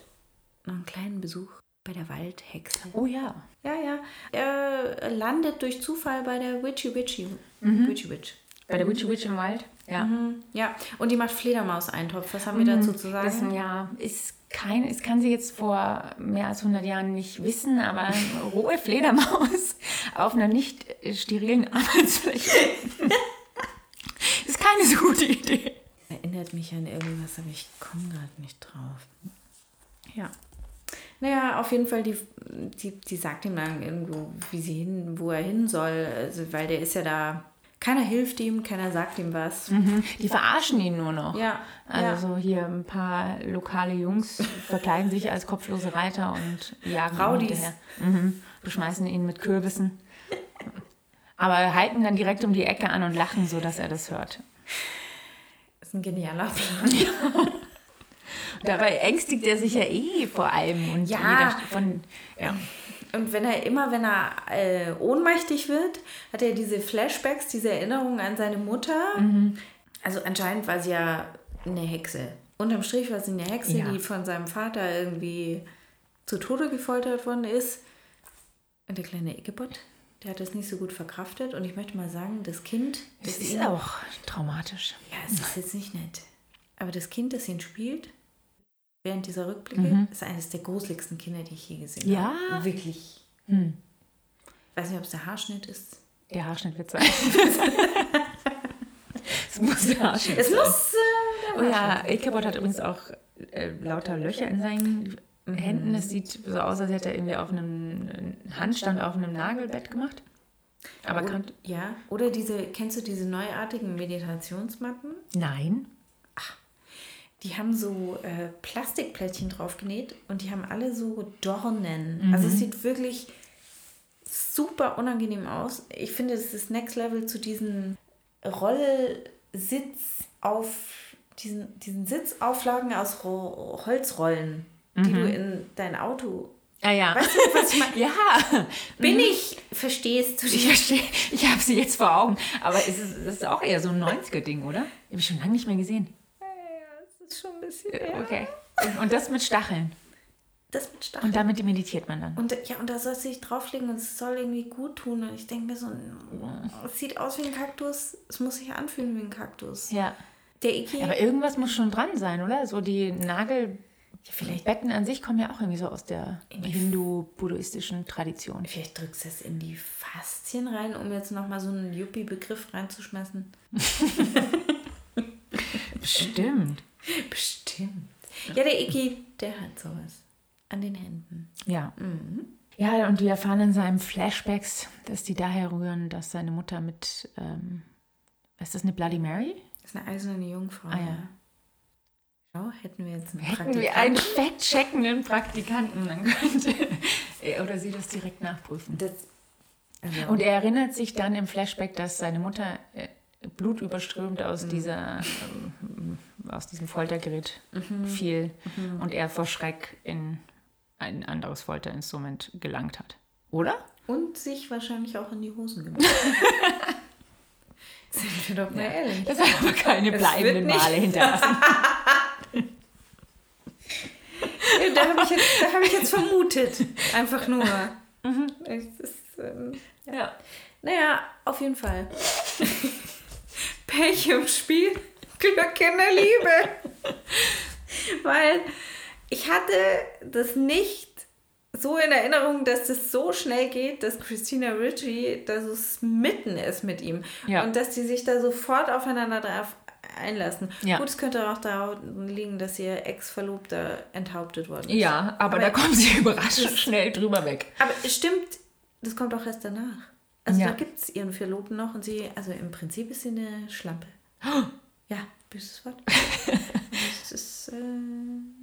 noch einen kleinen Besuch bei der Waldhexe. Oh ja. Ja, ja. Er landet durch Zufall bei der Witchy Witchy. Mhm. Witchy Witch. Bei der Witchy Witch im Wald. Ja. Mhm. Ja, und die macht Fledermaus-Eintopf. Was haben wir dazu zu sagen? Das ja, ist kein, es kann sie jetzt vor mehr als 100 Jahren nicht wissen, aber (laughs) rohe Fledermaus auf einer nicht sterilen Arbeitsfläche (laughs) ist keine so gute Idee. Erinnert mich an irgendwas, aber ich komme gerade nicht drauf. Ja. Naja, auf jeden Fall, die, die, die sagt ihm dann irgendwo, wie sie hin, wo er hin soll. Also, weil der ist ja da. Keiner hilft ihm, keiner sagt ihm was. Mhm. Die verarschen ihn nur noch. Ja, Also so hier ein paar lokale Jungs verkleiden sich als kopflose Reiter und jagen ihn Rowdies. hinterher. Mhm. Beschmeißen ihn mit Kürbissen. Aber halten dann direkt um die Ecke an und lachen, so dass er das hört. Das ist ein genialer Plan. (laughs) Dabei ängstigt er sich ja eh vor allem. Und Ja. von, ja. Und wenn er immer, wenn er äh, ohnmächtig wird, hat er diese Flashbacks, diese Erinnerungen an seine Mutter. Also anscheinend war sie ja eine Hexe. Unterm Strich war sie eine Hexe, Ja. die von seinem Vater irgendwie zu Tode gefoltert worden ist. Und der kleine Ichabod, der hat das nicht so gut verkraftet. Und ich möchte mal sagen, das Kind, Das das ist auch traumatisch. Ja, es ist jetzt nicht nett. Aber das Kind, das ihn spielt, während dieser Rückblicke, ist eines der gruseligsten Kinder, die ich je gesehen Ja? habe. Wirklich. Hm. Ich weiß nicht, ob es der Haarschnitt ist. Der Haarschnitt wird sein. (laughs) es muss der Haarschnitt Es sein. muss. Äh, Oh ja, Ichabod hat übrigens auch äh, lauter Löcher in seinen Händen. Es sieht so aus, als hätte er irgendwie auf einem Handstand auf einem Nagelbett gemacht. Aber oder, kann. ja, oder diese, kennst du diese neuartigen Meditationsmatten? Nein. Die haben so äh, Plastikplättchen draufgenäht und die haben alle so Dornen. Also es sieht wirklich super unangenehm aus. Ich finde, es ist Next Level zu diesen Rollsitz auf diesen, diesen Sitzauflagen aus Ro Holzrollen, die du in dein Auto. Ah ja. Weißt du, was ich meine? (laughs) Ja, Bin ich, verstehst du ich verstehe. Ich habe sie jetzt vor Augen. Aber es ist, das ist auch eher so ein 90er-Ding, oder? Habe ich schon lange nicht mehr gesehen. Ist schon ein bisschen. Okay. Und, das mit Stacheln. Das mit Stacheln. Und damit meditiert man dann. Und ja, und da soll es sich drauflegen und es soll irgendwie gut tun. Und ich denke mir so, es sieht aus wie ein Kaktus. Es muss sich anfühlen wie ein Kaktus. Ja. Der Iki. Aber irgendwas muss schon dran sein, oder? So die Nagel. vielleicht- Betten an sich kommen ja auch irgendwie so aus der hindu-buddhistischen Tradition. Vielleicht drückst du es in die Faszien rein, um jetzt nochmal so einen Yuppie-Begriff reinzuschmeißen. (laughs) Stimmt. Bestimmt. Ja, der Iki, der hat sowas. An den Händen. Ja. Ja, und wir erfahren in seinen Flashbacks, dass die daher rühren, dass seine Mutter mit, ähm, ist das eine Bloody Mary? Das ist eine eiserne Jungfrau. Ah, ja. Schau, hätten wir jetzt einen Hätten wir einen fact-checkenden Praktikanten, dann könnte er oder sie das direkt nachprüfen. Das, also, Und er erinnert sich dann im Flashback, dass seine Mutter äh, blutüberströmt aus, dieser, ähm, aus diesem Foltergerät fiel und er vor Schreck in ein anderes Folterinstrument gelangt hat. Oder? und sich wahrscheinlich auch in die Hosen gemacht. (laughs) Sind wir doch mal ehrlich. Das hat aber keine Es bleibenden Male hinterlassen. (laughs) Ja, Da habe ich, jetzt- da hab ich jetzt vermutet. Einfach nur. Es ist, ähm, ja. naja, auf jeden Fall. Pech im Spiel, Glück in der Liebe. (laughs) Weil ich hatte das nicht so in Erinnerung, dass das so schnell geht, dass Christina Ritchie, dass es mitten ist mit ihm. Ja. Und dass die sich da sofort aufeinander drauf einlassen. Ja. Gut, es könnte auch daran liegen, dass ihr Ex-Verlobter enthauptet worden ist. Ja, aber, Aber da kommen sie (laughs) überraschend schnell drüber weg. Aber es stimmt, das kommt auch erst danach. Also Ja. da gibt es ihren Verlobten noch und sie, also im Prinzip ist sie eine Schlampe. (gasps) Ja, böses Wort. (laughs) das ist, äh,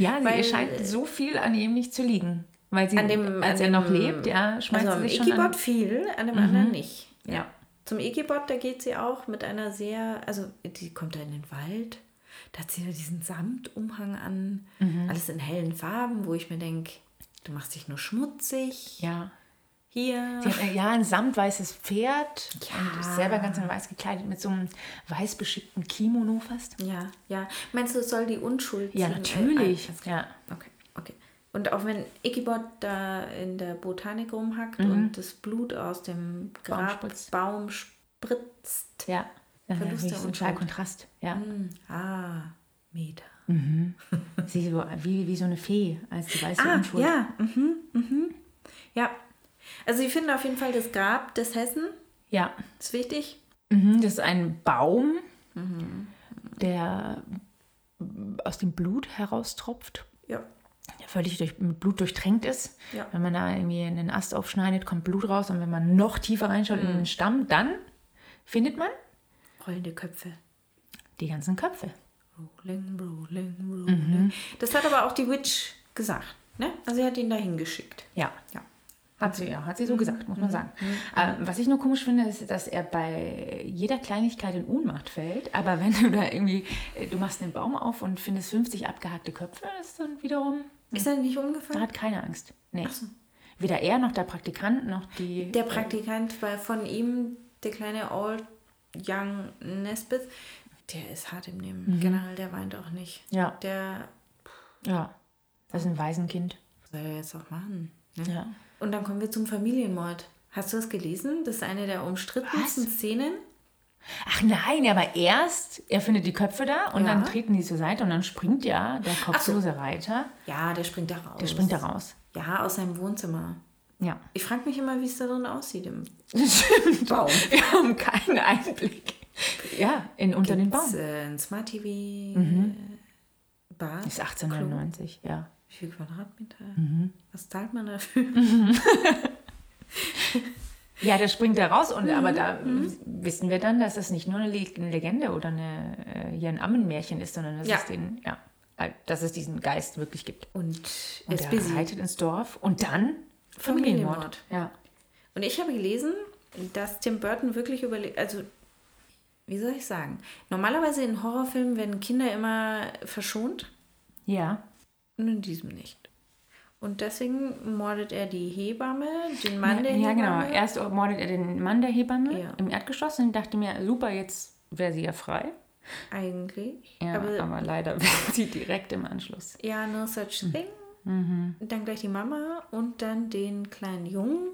Ja, sie Weil- ihr scheint so viel an ihm nicht zu liegen. Weil sie, An dem- als an er noch dem- lebt, ja, schmeißt also sie sich schon an. Ikibot viel, an dem anderen nicht. Ja. Zum Ikibot, da geht sie auch mit einer sehr, also die kommt da in den Wald, da hat sie da diesen Samtumhang an, Mhm. alles in hellen Farben, wo ich mir denke, Du machst dich nur schmutzig. Ja. Hier. Sie hat, äh, ja, ein samtweißes Pferd und ist selber ganz in weiß gekleidet mit so einem weiß beschickten Kimono fast. Ja, ja. Meinst du, es soll die Unschuld Ja, ziehen? natürlich. Äh, äh, Ja. Okay, okay. Und auch wenn Ikibot da in der Botanik rumhackt Mhm. und das Blut aus dem Baum Grabbaum spritzt. spritzt. Ja. Ist Verlust natürlich der ein Unschuld. Kontrast. Ja. Hm, Ah, Meter. (laughs) Sie so wie, wie so eine Fee als die weiße Ah, Unschuld. ja. Mhm, mhm. Ja. Also ich finde auf jeden Fall das Grab des Hessen Ja. ist wichtig. Mhm, das ist ein Baum, Mhm. der aus dem Blut heraustropft, Ja. der völlig durch, mit Blut durchtränkt ist. Ja. Wenn man da irgendwie einen Ast aufschneidet, kommt Blut raus. Und wenn man noch tiefer reinschaut Mhm. in den Stamm, dann findet man Rollende Köpfe. die ganzen Köpfe. Rolling, rolling, rolling. Das hat aber auch die Witch gesagt. Ne? Also sie hat ihn dahin geschickt. Ja. Ja. Hat sie, ja, hat sie so gesagt, muss man sagen. Mhm. Äh, was ich nur komisch finde, ist, dass er bei jeder Kleinigkeit in Ohnmacht fällt. Aber wenn du da irgendwie, äh, du machst einen Baum auf und findest 50 abgehackte Köpfe, ist dann wiederum, Ist er nicht er umgefallen? hat keine Angst. Nee. Weder er noch der Praktikant noch die. Der Praktikant war von ihm, der kleine Old Young Nesbith, der ist hart im Nehmen. Generell, der weint auch nicht. Ja, Der ja. Das ist ein Waisenkind. was soll er jetzt auch machen? Ne? Ja. Und dann kommen wir zum Familienmord. Hast du das gelesen? Das ist eine der umstrittensten Was? Szenen. Ach nein, aber erst, er findet die Köpfe da und Ja. dann treten die zur Seite und dann springt ja der so. kopflose Reiter, Ja, der springt da raus. der springt da raus. Ja, aus seinem Wohnzimmer. Ja. Ich frage mich immer, wie es da drin aussieht im Baum. Wir haben keinen Einblick. Ja, in, unter den Gibt's, Baum. äh, ein Smart TV, Mhm. Bad. Ist 1899, ja. Wie viel Quadratmeter? Mhm. Was zahlt man dafür? (laughs) Ja, der springt da raus und aber da Mhm. wissen wir dann, dass es nicht nur eine Le- eine Legende oder eine, äh, hier ein Ammenmärchen ist, sondern dass Ja. es den, ja, äh, dass es diesen Geist wirklich gibt. Und Und es er reitet ins Dorf und dann Familienmord. Familienmord. Ja. Und ich habe gelesen, dass Tim Burton wirklich überlegt, also wie soll ich sagen? Normalerweise in Horrorfilmen werden Kinder immer verschont Ja. Und in diesem nicht. Und deswegen mordet er die Hebamme, den Mann der ja, Hebamme. genau. Erst mordet er den Mann der Hebamme Ja. im Erdgeschoss und dachte mir, super, jetzt wäre sie ja frei. Eigentlich. Ja, aber, aber, leider (laughs) wird sie direkt im Anschluss. ja, no such Mhm. thing. Dann gleich die Mama und dann den kleinen Jungen.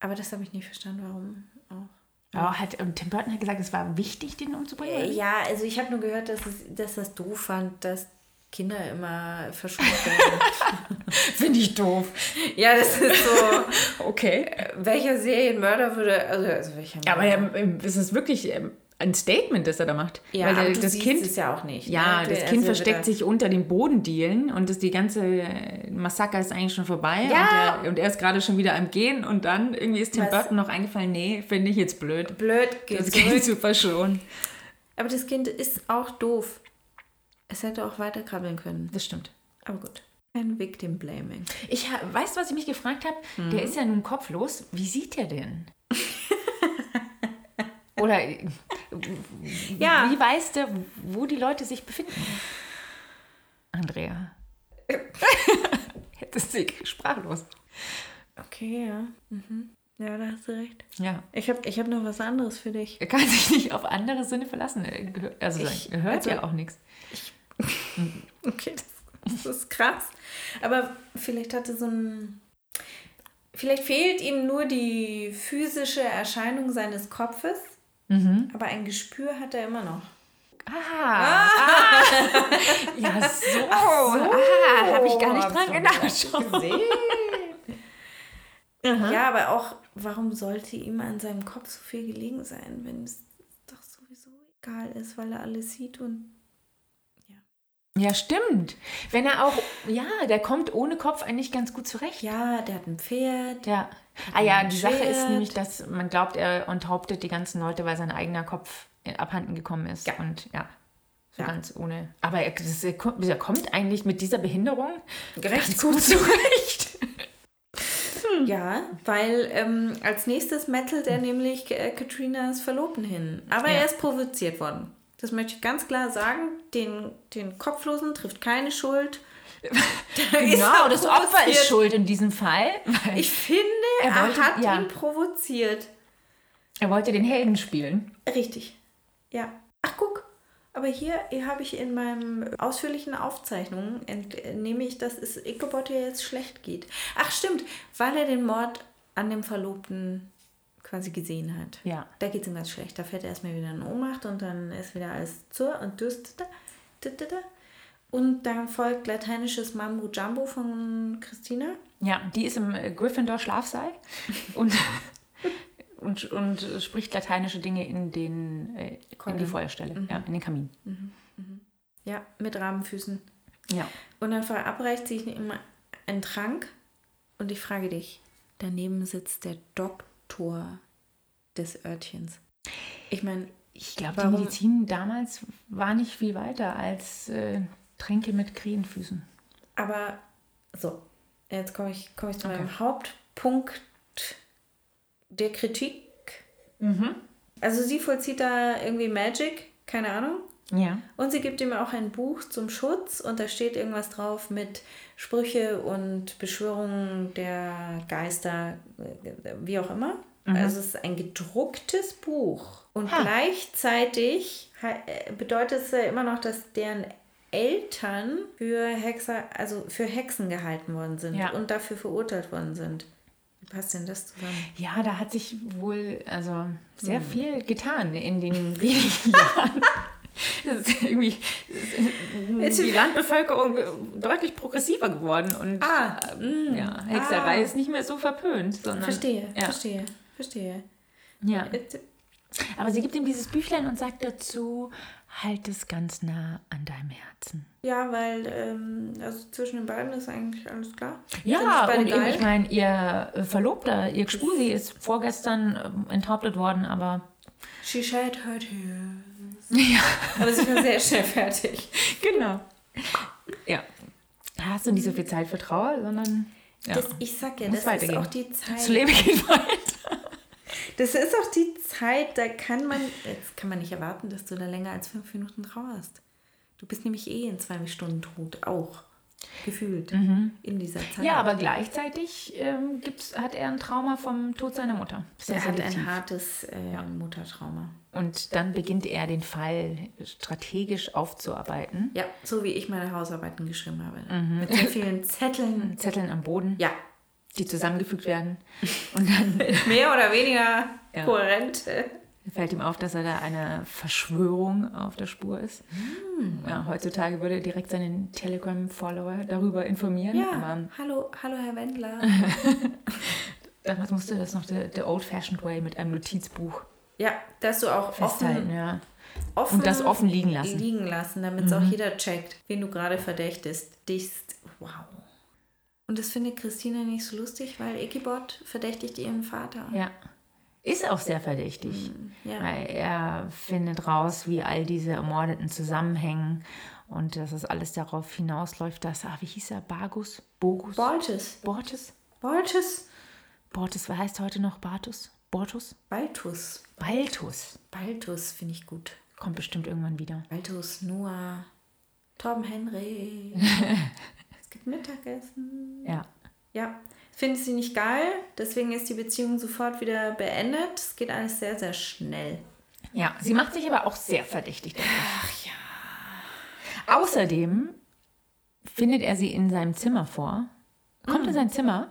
Aber das habe ich nicht verstanden, warum auch. Aber hat, und Tim Burton hat gesagt, es war wichtig, den umzubringen. Äh? Ja, also ich habe nur gehört, dass, es, dass das doof fand, dass Kinder immer verschont werden. (laughs) Finde ich doof. ja, das ist so. (laughs) Okay. welcher Serienmörder würde. Also, also welcher Aber ähm, es ist wirklich ähm, ein Statement, das er da macht. ja, Weil der, das Kind. es ja auch nicht. Ja, ne? das Also Kind wird versteckt er- sich unter den Bodendielen und das, die ganze äh, Massaker ist eigentlich schon vorbei. Ja. Und, er, und er ist gerade schon wieder am Gehen und dann irgendwie ist Tim Was? Burton noch eingefallen, nee, finde ich jetzt blöd. Blöd, geht Das. Kind zu verschonen. Aber das Kind ist auch doof. Es hätte auch weiter krabbeln können. Das stimmt. Aber gut. Kein Victim Blaming. Ich du, was ich mich gefragt habe? Mhm. Der ist ja nun kopflos. Wie sieht der denn? (laughs) Oder äh, Ja. wie weiß der, wo die Leute sich befinden? Andrea. (laughs) Ist sie sprachlos. Okay, ja. Mhm. Ja, da hast du recht. Ja. Ich habe ich hab noch was anderes für dich. Er kann sich nicht auf andere Sinne verlassen. Er Also Ich- er hört also- ja auch nichts. (laughs) Okay, das, das ist krass. Aber vielleicht hatte so ein. Vielleicht fehlt ihm nur die physische Erscheinung seines Kopfes, Mhm. aber ein Gespür hat er immer noch. Ah, ah. (laughs) Ja, so. Ah, habe ich gar nicht dran gedacht. Ja, aber auch, warum sollte ihm an seinem Kopf so viel gelegen sein, wenn es doch sowieso egal ist, weil er alles sieht und. Ja, stimmt. Wenn er auch, ja, der kommt ohne Kopf eigentlich ganz gut zurecht. Ja, der hat ein Pferd. Ja. Ah ja, die Sache ist nämlich, dass man glaubt, er enthauptet die ganzen Leute, weil sein eigener Kopf abhanden gekommen ist. Ja. Und ja, so Ja. ganz ohne. Aber er, das, er kommt eigentlich mit dieser Behinderung Recht ganz gut (laughs) zurecht. Ja, weil ähm, als nächstes mettelt er nämlich äh, Katrinas Verlobten hin. Aber Ja. er ist provoziert worden. Das möchte ich ganz klar sagen. Den, den Kopflosen trifft keine Schuld. (laughs) (laughs) genau, das Opfer ist schuld in diesem Fall. Ich finde, Er er, wollte- hat ja. ihn provoziert. Er wollte den Helden spielen. Richtig. Ja. Ach, guck. Aber hier, hier habe ich in meinen ausführlichen Aufzeichnungen entnehme ich, dass es Ichabod ja jetzt schlecht geht. Ach, stimmt. Weil er den Mord an dem Verlobten quasi gesehen hat. Ja. Da geht es ihm ganz schlecht. Da fällt er erstmal wieder in Ohnmacht und dann ist wieder alles zur und düster. Und dann folgt lateinisches Mambo Jumbo von Christina. Ja, die ist im äh, Gryffindor-Schlafsaal (laughs) und, (laughs) und, und spricht lateinische Dinge in, den, äh, in die. Feuerstelle, ja, in den Kamin. Ja, mit Rabenfüßen. Ja. Und dann verabreicht sich immer ein Trank. Und ich frage dich, daneben sitzt der Doktor des Örtchens. Ich meine, Ich glaube, die Medizin damals war nicht viel weiter als äh, Tränke mit Krähenfüßen. aber so, jetzt komme ich, komme ich zu Okay. meinem Hauptpunkt der Kritik. Mhm. Also sie vollzieht da irgendwie Magic, keine Ahnung. Ja. Und sie gibt ihm auch ein Buch zum Schutz und da steht irgendwas drauf mit Sprüche und Beschwörungen der Geister, äh, wie auch immer. Also es ist ein gedrucktes Buch. Und Ha. gleichzeitig äh, bedeutet es ja immer noch, dass deren Eltern für Hexer, also für Hexen gehalten worden sind Ja. und dafür verurteilt worden sind. Wie passt denn das zusammen? Ja, da hat sich wohl also sehr viel getan in den (laughs) wenigen Jahren. Das ist irgendwie ist die Landbevölkerung deutlich progressiver geworden und Ah, äh, ja, Hexerei Ah. ist nicht mehr so verpönt, sondern Verstehe, ja, verstehe, verstehe. Ja. Aber sie gibt ihm dieses Büchlein und sagt dazu, halt es ganz nah an deinem Herzen. Ja, weil ähm, also zwischen den beiden ist eigentlich alles klar. Ja, und eben, ich meine, ihr äh, Verlobter, ihr Gspusi ist vorgestern ähm, enthauptet worden, aber She shed her tears. Ja, Aber sie war sehr schnell fertig. genau. Ja. Hast du nicht so viel Zeit für Trauer, sondern ja. Das, ich sag ja, Muss das ist auch die Zeit. das Leben geht weiter. Das ist auch die Zeit, da kann man, jetzt kann man nicht erwarten, dass du da länger als fünf Minuten trauerst. Du bist nämlich eh in zwei Stunden tot, auch gefühlt in dieser Zeit. Mhm. Ja, aber gleichzeitig ähm, gibt's, hat er ein Trauma vom Tod seiner Mutter. Sehr, er sehr hat ein hartes äh, Muttertrauma. Und dann beginnt er den Fall strategisch aufzuarbeiten. Ja, so wie ich meine Hausarbeiten geschrieben habe. Mhm. Mit sehr vielen Zetteln. (laughs) Zetteln am Boden, Ja, die zusammengefügt werden. (laughs) Und dann mehr oder weniger Ja. kohärent. Fällt ihm auf, dass er da eine Verschwörung auf der Spur ist. Hm. Ja, heutzutage würde er direkt seinen Telegram-Follower darüber informieren. Ja, Aber hallo, hallo Herr Wendler. (laughs) damals musste das noch der, der old-fashioned way mit einem Notizbuch ja, dass du auch festhalten. offen, Ja. offen Und das offen liegen lassen. Mhm. liegen lassen, damit es auch jeder checkt, wen du gerade verdächtest. Dichst. Wow. Und das findet Christina nicht so lustig, weil Ikibot verdächtigt ihren Vater. ja. Ist auch sehr verdächtig. Ja. Weil er findet raus, wie all diese Ermordeten zusammenhängen und dass es alles darauf hinausläuft, dass, ah, wie hieß er, Bagus? Bogus? Borges. Bortes? Borges. Bortes, was heißt heute noch Bartus? Bortus? Baltus. Baltus. Baltus finde ich gut. Kommt bestimmt irgendwann wieder. Baltus, Noah, Torben Henry. (laughs) es gibt Mittagessen. Ja. Ja, finde sie nicht geil, deswegen ist die Beziehung sofort wieder beendet. Es geht alles sehr, sehr schnell. Ja, sie macht sich aber auch sehr verdächtig. Ach ja. Außerdem findet er sie in seinem Zimmer vor, kommt in sein Zimmer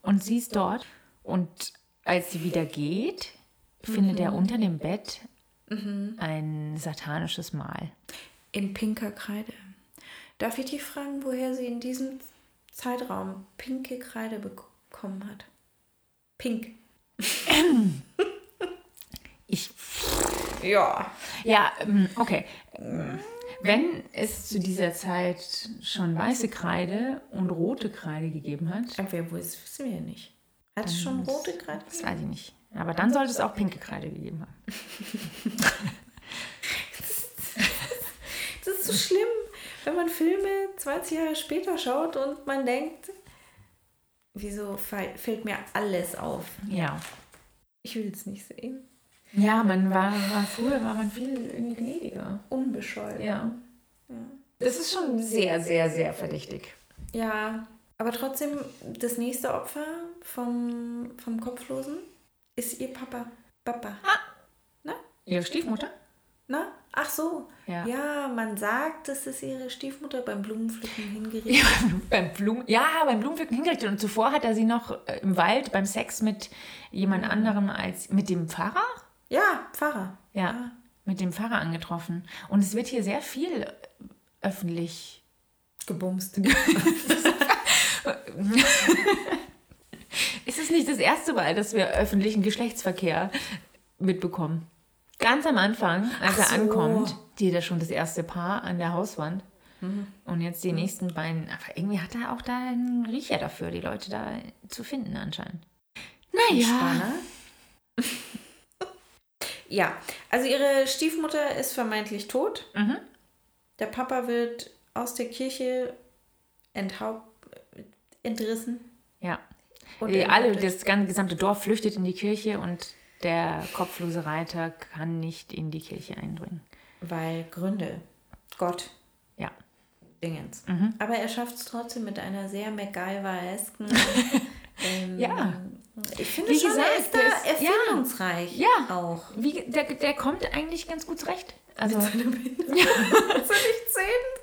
und sie ist dort. Und als sie wieder geht, findet er unter dem Bett ein satanisches Mal. In pinker Kreide. Darf ich dich fragen, woher sie in diesem Zeitraum pinke Kreide bekommen hat? Pink. (laughs) Ich, Ja. ja, ähm, okay. Wenn es zu dieser Zeit schon weiße Kreide und rote Kreide gegeben hat, Aber wo ist, wissen wir ja nicht. Hat es schon rote Kreide? das weiß ich nicht. Aber dann sollte es auch pinke Kreide gegeben haben. (laughs) Das ist so schlimm, wenn man Filme 20 Jahre später schaut und man denkt, wieso fällt mir alles auf? Ja. Ich will es nicht sehen. Ja, man war, war früher war man viel irgendwie gnädiger. Unbescheuert. Ja. Das ist schon sehr, sehr, sehr verdächtig. Ja, aber trotzdem, das nächste Opfer vom, vom Kopflosen ist ihr Papa. Papa. Ihre Stiefmutter? Na? Ach so. Ja. Ja, man sagt, das ist ihre Stiefmutter beim Blumenpflücken hingerichtet. Ja, beim Blumen, ja, beim Blumenpflücken hingerichtet. Und zuvor hat er sie noch äh, im Wald beim Sex mit jemand anderem als mit dem Pfarrer? Ja, Pfarrer. Ja, mit dem Pfarrer angetroffen. Und es wird hier sehr viel äh, öffentlich. Gebumst. (laughs) Es ist nicht das erste Mal, dass wir öffentlichen Geschlechtsverkehr mitbekommen. Ganz am Anfang, als Ach er so. ankommt, steht da schon das erste Paar an der Hauswand. Und jetzt die nächsten beiden. Aber irgendwie hat er auch da einen Riecher dafür, die Leute da zu finden anscheinend. Naja. Spanner. (laughs) ja, also ihre Stiefmutter ist vermeintlich tot. Mhm. Der Papa wird aus der Kirche enthaupt, entrissen. Ja. Und Die, alle, das ganze gesamte Dorf flüchtet in die Kirche und der kopflose Reiter kann nicht in die Kirche eindringen. Weil Gründe. Gott. Ja. Dingens. Mhm. Aber er schafft es trotzdem mit einer sehr MacGyver-esken. (laughs) ähm, Ja. Ich finde Wie schon, er gesagt, ist da ja. erfindungsreich. Ja. Auch. Wie, der, der kommt eigentlich ganz gut zurecht. Also, Was (laughs) er nicht sehen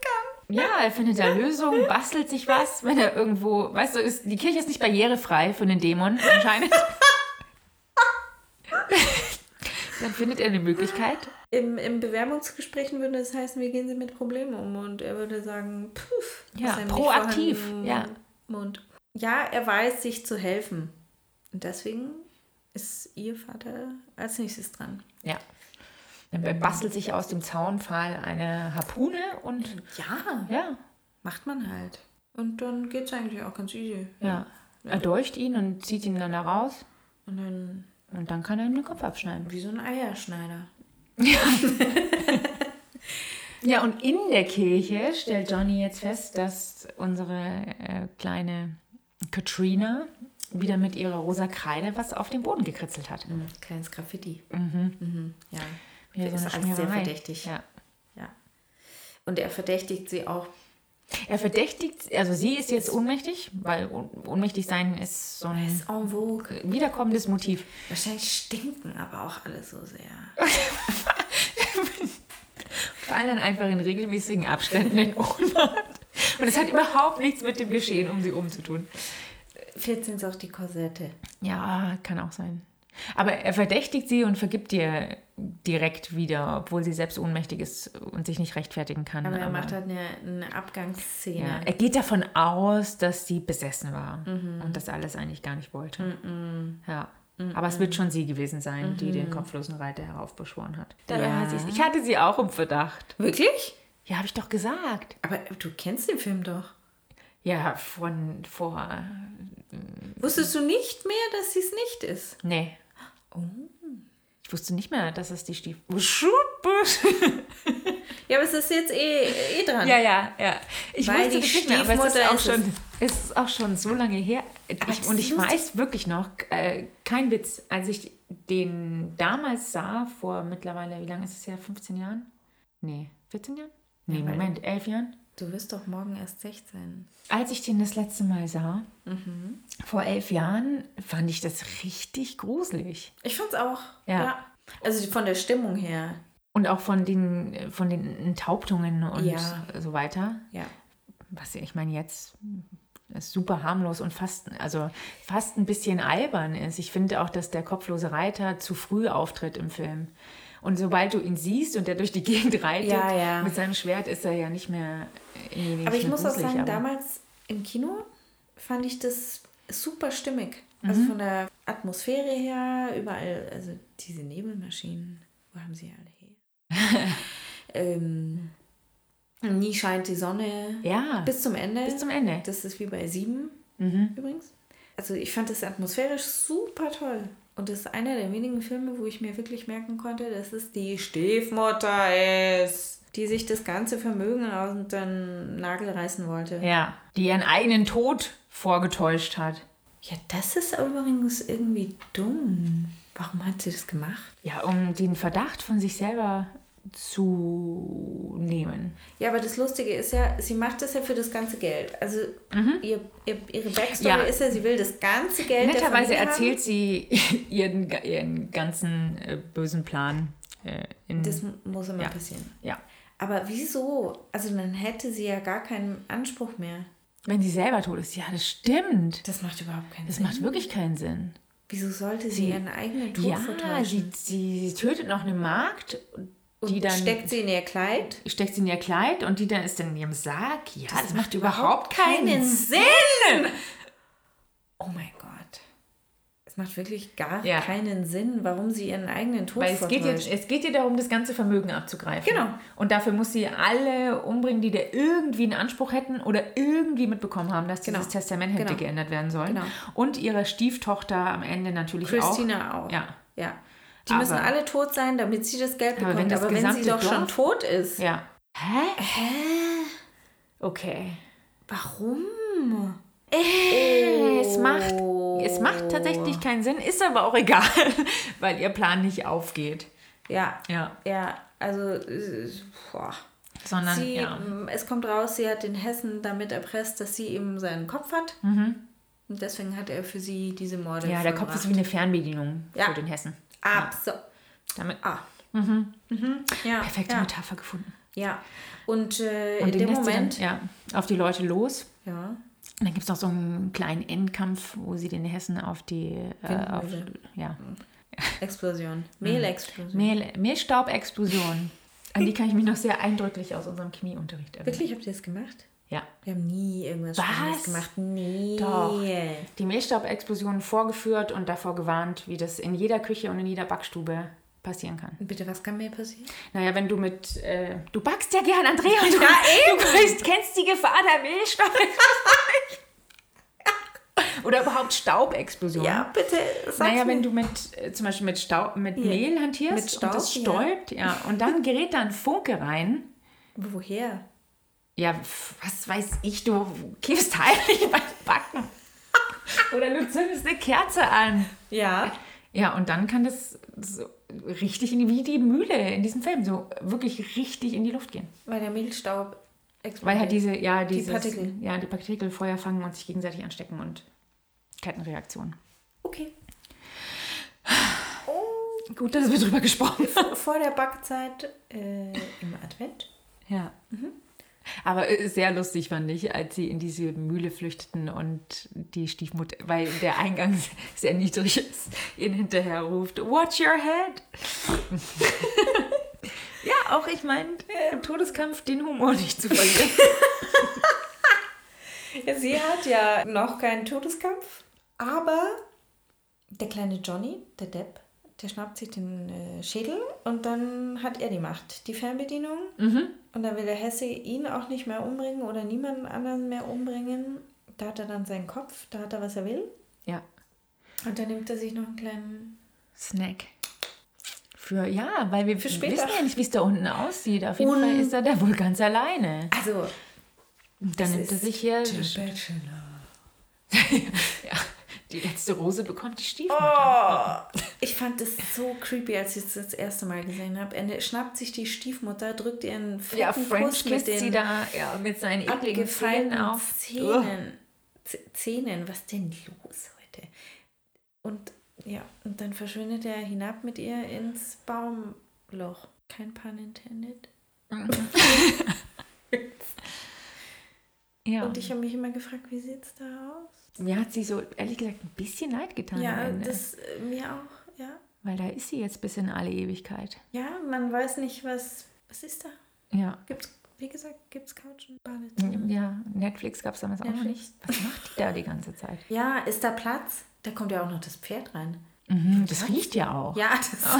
kann. ja, er findet da Lösungen, bastelt sich was, wenn er irgendwo, weißt du, ist, die Kirche ist nicht barrierefrei für einen Dämon anscheinend. (laughs) Dann findet er eine Möglichkeit. Im, Im Bewerbungsgesprächen würde es heißen, wie gehen Sie mit Problemen um? Und er würde sagen, puff, Ja, proaktiv, ja. Mund. Ja, er weiß, sich zu helfen. Und deswegen ist ihr Vater als nächstes dran. Ja. Er bastelt sich aus dem Zaunpfahl eine Harpune und Ja, ja, macht man halt. Und dann geht es eigentlich auch ganz easy. ja. Er deucht ihn und zieht ihn dann da raus Und dann und dann kann er ihm den Kopf abschneiden. wie so ein Eierschneider. (laughs) Ja, und in der Kirche stellt Johnny jetzt fest, dass unsere äh, kleine Katrina wieder mit ihrer rosa Kreide was auf den Boden gekritzelt hat. Mhm. Kleines Graffiti. Mhm. Ja. Wieder Das ist alles sehr verdächtig. Ja. ja. Und er verdächtigt sie auch. Er verdächtigt, also sie ist jetzt ohnmächtig, weil ohnmächtig sein ist so ein Ist en vogue. wiederkommendes Motiv. Wahrscheinlich stinken aber auch alle so sehr. (laughs) Fallen dann einfach in regelmäßigen Abständen in Ohnmacht. Und es hat überhaupt nichts mit dem Geschehen um sie umzutun. Vielleicht sind es auch die Korsette. Ja, kann auch sein. Aber er verdächtigt sie und vergibt ihr direkt wieder, obwohl sie selbst ohnmächtig ist und sich nicht rechtfertigen kann. Aber er macht halt eine, eine Abgangsszene. ja, er geht davon aus, dass sie besessen war Mhm. und das alles eigentlich gar nicht wollte. Ja. Aber es wird schon sie gewesen sein, die den kopflosen Reiter heraufbeschworen hat. Mhm. Ja. Ich hatte sie auch im Verdacht. Wirklich? Ja, habe ich doch gesagt. Aber du kennst den Film doch. Ja, von vor. Wusstest du nicht mehr, dass sie es nicht ist? Nee. Oh. Ich wusste nicht mehr, dass es die Stief. (laughs) Ja, aber es ist jetzt eh, eh dran. Ja, ja, ja. Ich Weil wusste die nicht mehr, aber es ist auch, ist schon, es ist auch schon so lange her. Ich, und ich weiß wirklich noch, äh, kein Witz, als ich den damals sah, vor mittlerweile, wie lange ist es her? 15 Jahren? Nee, 14 Jahren? Nee, Moment, 11 Jahren? Du wirst doch morgen erst 16. Als ich den das letzte Mal sah, vor elf Jahren, fand ich das richtig gruselig. Ich fand's auch. Ja. Also von der Stimmung her. Und auch von den, von den Enthauptungen und Ja. so weiter. Ja. was ich meine jetzt ist super harmlos und fast also fast ein bisschen albern ist. Ich finde auch, dass der kopflose Reiter zu früh auftritt im Film. Und sobald du ihn siehst und der durch die Gegend reitet Ja, ja. mit seinem Schwert, ist er ja nicht mehr. Nee, nicht Aber ich muss auch gruselig, sagen, aber- damals im Kino fand ich das super stimmig. Mhm. Also von der Atmosphäre her, überall, also diese Nebelmaschinen, wo haben sie alle her? (laughs) ähm, nie scheint die Sonne. Ja, Bis zum Ende. bis zum Ende. Das ist wie bei sieben Mhm. übrigens. Also ich fand das atmosphärisch super toll. Und das ist einer der wenigen Filme, wo ich mir wirklich merken konnte, dass es die Stiefmutter ist, die sich das ganze Vermögen aus dem Nagel reißen wollte. Ja, die ihren eigenen Tod vorgetäuscht hat. Ja, das ist übrigens irgendwie dumm. Warum hat sie das gemacht? Ja, um den Verdacht von sich selber zu nehmen. Ja, aber das Lustige ist ja, sie macht das ja für das ganze Geld. Also ihr, ihr, ihre Backstory Mhm. Ja. ist ja, sie will das ganze Geld Netterweise erzählt sie (laughs) ihren, ihren ganzen äh, bösen Plan. Äh, in, haben. Das muss immer Ja. passieren. ja. Aber wieso? Also dann hätte sie ja gar keinen Anspruch mehr. Wenn sie selber tot ist, ja, das stimmt. Das macht überhaupt keinen Das Sinn. macht wirklich keinen Sinn. Wieso sollte sie ihren eigenen Tod Ja, vertäuschen? sie, sie tötet noch eine Magd, die Und dann steckt sie in ihr Kleid? steckt sie in ihr Kleid und die dann ist dann in ihrem Sarg. Ja, das, macht macht überhaupt keinen keinen Sinn. Oh mein Gott. Es macht wirklich gar Ja. keinen Sinn, warum sie ihren eigenen Tod Weil es geht, ihr, es geht ihr darum, das ganze Vermögen abzugreifen. Genau. Und dafür muss sie alle umbringen, die da irgendwie einen Anspruch hätten oder irgendwie mitbekommen haben, dass Genau. dieses Testament hätte Genau. geändert werden sollen. Genau. Und ihre Stieftochter am Ende natürlich Christina auch. auch. Ja. Ja. Die Aber- müssen alle tot sein, damit sie das Geld Aber bekommt. wenn das Aber wenn sie doch schon Dorf- tot ist. Ja. Hä? Hä? Okay. Warum? Es macht, es macht tatsächlich keinen Sinn, ist aber auch egal, (laughs) weil ihr Plan nicht aufgeht. Ja. Ja. Ja, also, äh, boah. Sondern, Sie, ja. m, Es kommt raus, sie hat den Hessen damit erpresst, dass sie ihm seinen Kopf hat. Und deswegen hat er für sie diese Morde Mhm. Ja, der Kopf ist wie eine Fernbedienung Ja. für den Hessen. Abso. Damit Ah. Mhm. Ja, perfekte ja. Metapher gefunden. Ja. Und, äh, Und in dem Moment. Dann, ja, auf die Leute los. ja. Und dann gibt es noch so einen kleinen Endkampf, wo sie den Hessen auf die äh, auf, ja, (laughs) Explosion. Mehlexplosion. Mehl, Mehlstaubexplosion. An die kann ich mich noch sehr eindrücklich aus unserem Chemieunterricht erinnern. Wirklich, habt ihr das gemacht? Ja. Wir haben nie irgendwas Was? Spannendes gemacht. Nee. Doch. Die Mehlstaubexplosion vorgeführt und davor gewarnt, wie das in jeder Küche und in jeder Backstube passieren kann. Bitte, was kann mir passieren? Naja, wenn du mit, äh, du backst ja gern, Andrea, und (laughs) du, Ja, du weißt, kennst die Gefahr der Mehlstaubexplosion. (laughs) Oder überhaupt Staubexplosion. bitte, sag's Naja, mir. wenn du mit äh, zum Beispiel mit Staub, mit Mehl hantierst Mit Staub, und das ja. stäubt, ja. und dann gerät da ein Funke rein. Woher? Ja, was weiß ich, du kiffst heimlich beim Backen. Oder du zündest eine Kerze an. Ja. Ja, und dann kann das so richtig in die, wie die Mühle in diesem Film, so wirklich richtig in die Luft gehen. Weil der Mehlstaub explodiert. Weil halt diese, ja, dieses, Partikel. Ja, die Partikel Feuer fangen und sich gegenseitig anstecken und Kettenreaktionen. Okay. Gut, dass wir drüber gesprochen haben. Vor der Backzeit äh, im Advent. Ja. Aber äh, sehr lustig fand ich, als sie in diese Mühle flüchteten und die Stiefmutter, weil der Eingang sehr niedrig ist, ihnen hinterher ruft, Watch your head. (laughs) ja, auch ich meine, im Todeskampf den Humor nicht zu verlieren. (laughs) Sie hat ja noch keinen Todeskampf, aber der kleine Johnny, der Depp, der schnappt sich den äh, Schädel und dann hat er die Macht, die Fernbedienung. Und dann will der Hesse ihn auch nicht mehr umbringen oder niemanden anderen mehr umbringen. Da hat er dann seinen Kopf, da hat er, was er will. ja, Und dann nimmt er sich noch einen kleinen... Snack. Für, ja, weil wir später. wissen ja nicht, wie es da unten aussieht. Auf jeden Un- Fall ist er da wohl ganz alleine. Also, Und dann nimmt er sich hier Bachelor. (laughs) ja, die letzte Rose bekommt die Stiefmutter. Oh, (laughs) ich fand das so creepy, als ich es das erste Mal gesehen habe. Er schnappt sich die Stiefmutter, drückt ihren fetten Ja, Kuss French mit den sie da ja, mit seinen ekligen Zähnen auf. Zähnen. Z- Zähnen, was denn los heute? Und ja, und dann verschwindet er hinab mit ihr ins Baumloch. Kein Pun intended. (laughs) Ja. Und ich habe mich immer gefragt, wie sieht es da aus? Mir hat sie so, ehrlich gesagt, ein bisschen leid getan. Ja, das äh, mir auch, ja. Weil da ist sie jetzt bis in alle Ewigkeit. Ja, man weiß nicht, was, was ist da? Ja. Gibt's, wie gesagt, gibt's Couchen, Badezimmer? Ja, Netflix gab es damals auch noch Netflix. nicht. Was macht die da die ganze Zeit? Ja, ist da Platz? Da kommt ja auch noch das Pferd rein. Mhm, das riecht ja auch. Ja, das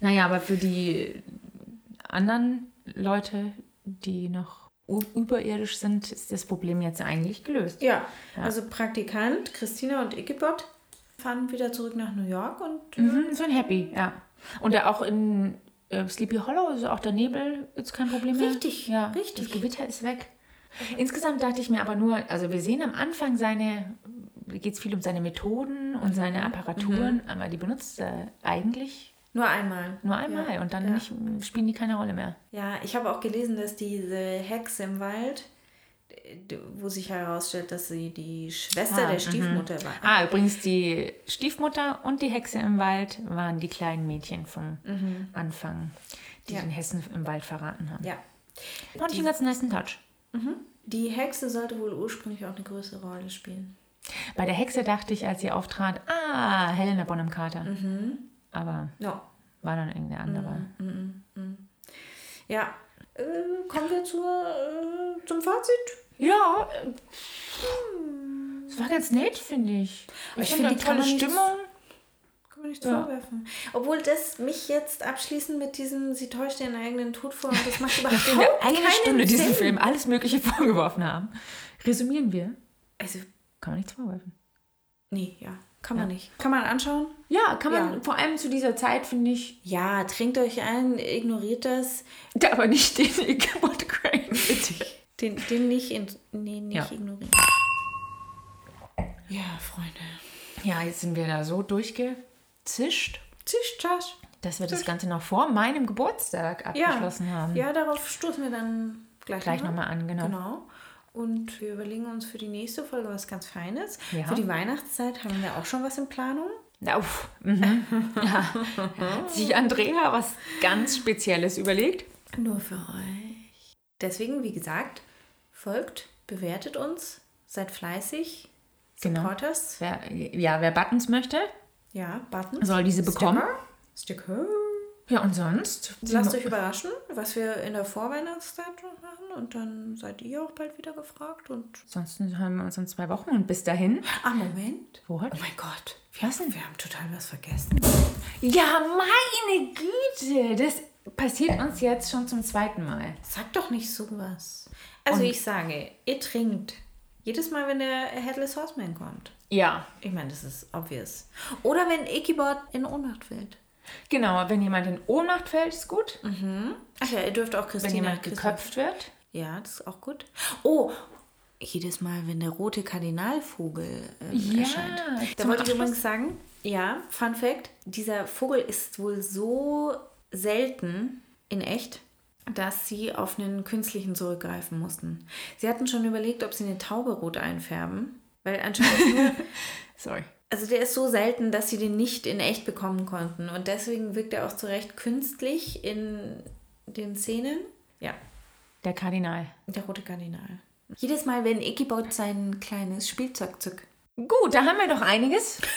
Naja, aber für die anderen Leute, die noch überirdisch sind, ist das Problem jetzt eigentlich gelöst. Ja, also Praktikant, Christina und Ikebot fahren wieder zurück nach New York und Mhm, sind happy, ja. Und da auch in äh, Sleepy Hollow ist auch der Nebel jetzt kein Problem mehr. Richtig, ja, richtig. Das Gewitter ist weg. Insgesamt dachte ich mir aber nur, also wir sehen am Anfang seine, geht es viel um seine Methoden und seine Apparaturen, aber die benutzt er eigentlich Nur einmal. Nur einmal Ja. und dann ja. nicht, spielen die keine Rolle mehr. Ja, ich habe auch gelesen, dass diese Hexe im Wald, wo sich herausstellt, dass sie die Schwester Ah, der Stiefmutter war. Ah, übrigens, die Stiefmutter und die Hexe im Wald waren die kleinen Mädchen vom Anfang, die Ja. den Hessen im Wald verraten haben. Ja. Fand ich einen ganz niceen Touch. Die Hexe sollte wohl ursprünglich auch eine größere Rolle spielen. Bei der Hexe dachte ich, als sie auftrat, ah, Helena Bonham Carter. Aber Ja. war dann irgendeine andere. Ja. Äh, kommen wir zur, äh, zum Fazit. Ja, äh, es war ganz nett, finde ich. Ich finde finde, die tolle Stimmung. Kann man nichts Ja. vorwerfen. Obwohl das mich jetzt abschließend mit diesem, sie täuscht ihren eigenen Tod vor und das macht (laughs) überhaupt Nachdem wir eine Stunde diesem Sinn. Film alles Mögliche (laughs) vorgeworfen haben, resümieren wir. Also, Kann man nichts vorwerfen. nee, ja. Kann man nicht. Kann man anschauen? Ja, kann man Ja. vor allem zu dieser Zeit, finde ich, Ja, trinkt euch ein, ignoriert das. Ja, aber nicht den (laughs) Ichabod Crane, bitte. Den, den nicht, in, nee, nicht Ja. ignorieren. Ja, Freunde. Ja, jetzt sind wir da so durchgezischt, Zisch, tasch. dass wir das Ganze noch vor meinem Geburtstag abgeschlossen haben. Ja, darauf stoßen wir dann gleich, Gleich nochmal an, genau. Genau. Und wir überlegen uns für die nächste Folge was ganz Feines. Ja. Für die Weihnachtszeit haben wir auch schon was in Planung. Uff, mhm. ja. Hat sich Andrea was ganz Spezielles überlegt. Nur für euch. Deswegen, wie gesagt, folgt, bewertet uns, seid fleißig, Genau. Supporters. Wer, ja, wer Buttons möchte, Ja, Buttons. soll diese bekommen. Sticker. Sticker. Ja, und sonst? Lasst euch überraschen, was wir in der Vorweihnachtszeit machen. Und dann seid ihr auch bald wieder gefragt. Und Ansonsten hören wir uns in zwei Wochen und bis dahin. ah, Moment. Wo hat? Oh mein Gott. Wir, Was denn? wir haben total was vergessen. Ja, meine Güte, das passiert uns jetzt schon zum zweiten Mal. Sag doch nicht sowas. Also ich sage, ihr trinkt. Jedes Mal, wenn der Headless Horseman kommt. Ja, Ich meine, das ist obvious. Oder wenn Ikibot in Ohnmacht fällt. Genau. Wenn jemand in Ohnmacht fällt, ist gut. Ach ja, ihr dürft auch Wenn Christina jemand Christina- geköpft wird. Ja, das ist auch gut. Oh, jedes Mal, wenn der rote Kardinalvogel ähm, Ja, erscheint. Da wollte ich übrigens sagen, ja, Fun Fact, dieser Vogel ist wohl so selten in echt, dass sie auf einen künstlichen zurückgreifen mussten. Sie hatten schon überlegt, ob sie eine Taube rot einfärben, weil anscheinend (laughs) nur, Sorry. Also der ist so selten, dass sie den nicht in echt bekommen konnten und deswegen wirkt er auch zu Recht künstlich in den Szenen. Ja, Der Kardinal. der rote Kardinal. Jedes Mal, wenn Ikibot sein kleines Spielzeug zückt. Gut, da haben wir doch einiges. (laughs)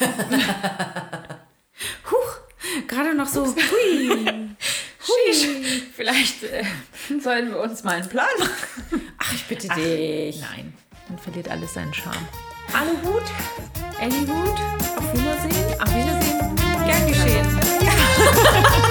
Huch, gerade noch so. (laughs) Hui. Hui. Vielleicht äh, sollen wir uns mal einen Plan machen. Ach, ich bitte dich. Nein, dann verliert alles seinen Charme. Alle Hut, Ellie Hut, auf Wiedersehen. Auf Wiedersehen. Gern geschehen. (laughs)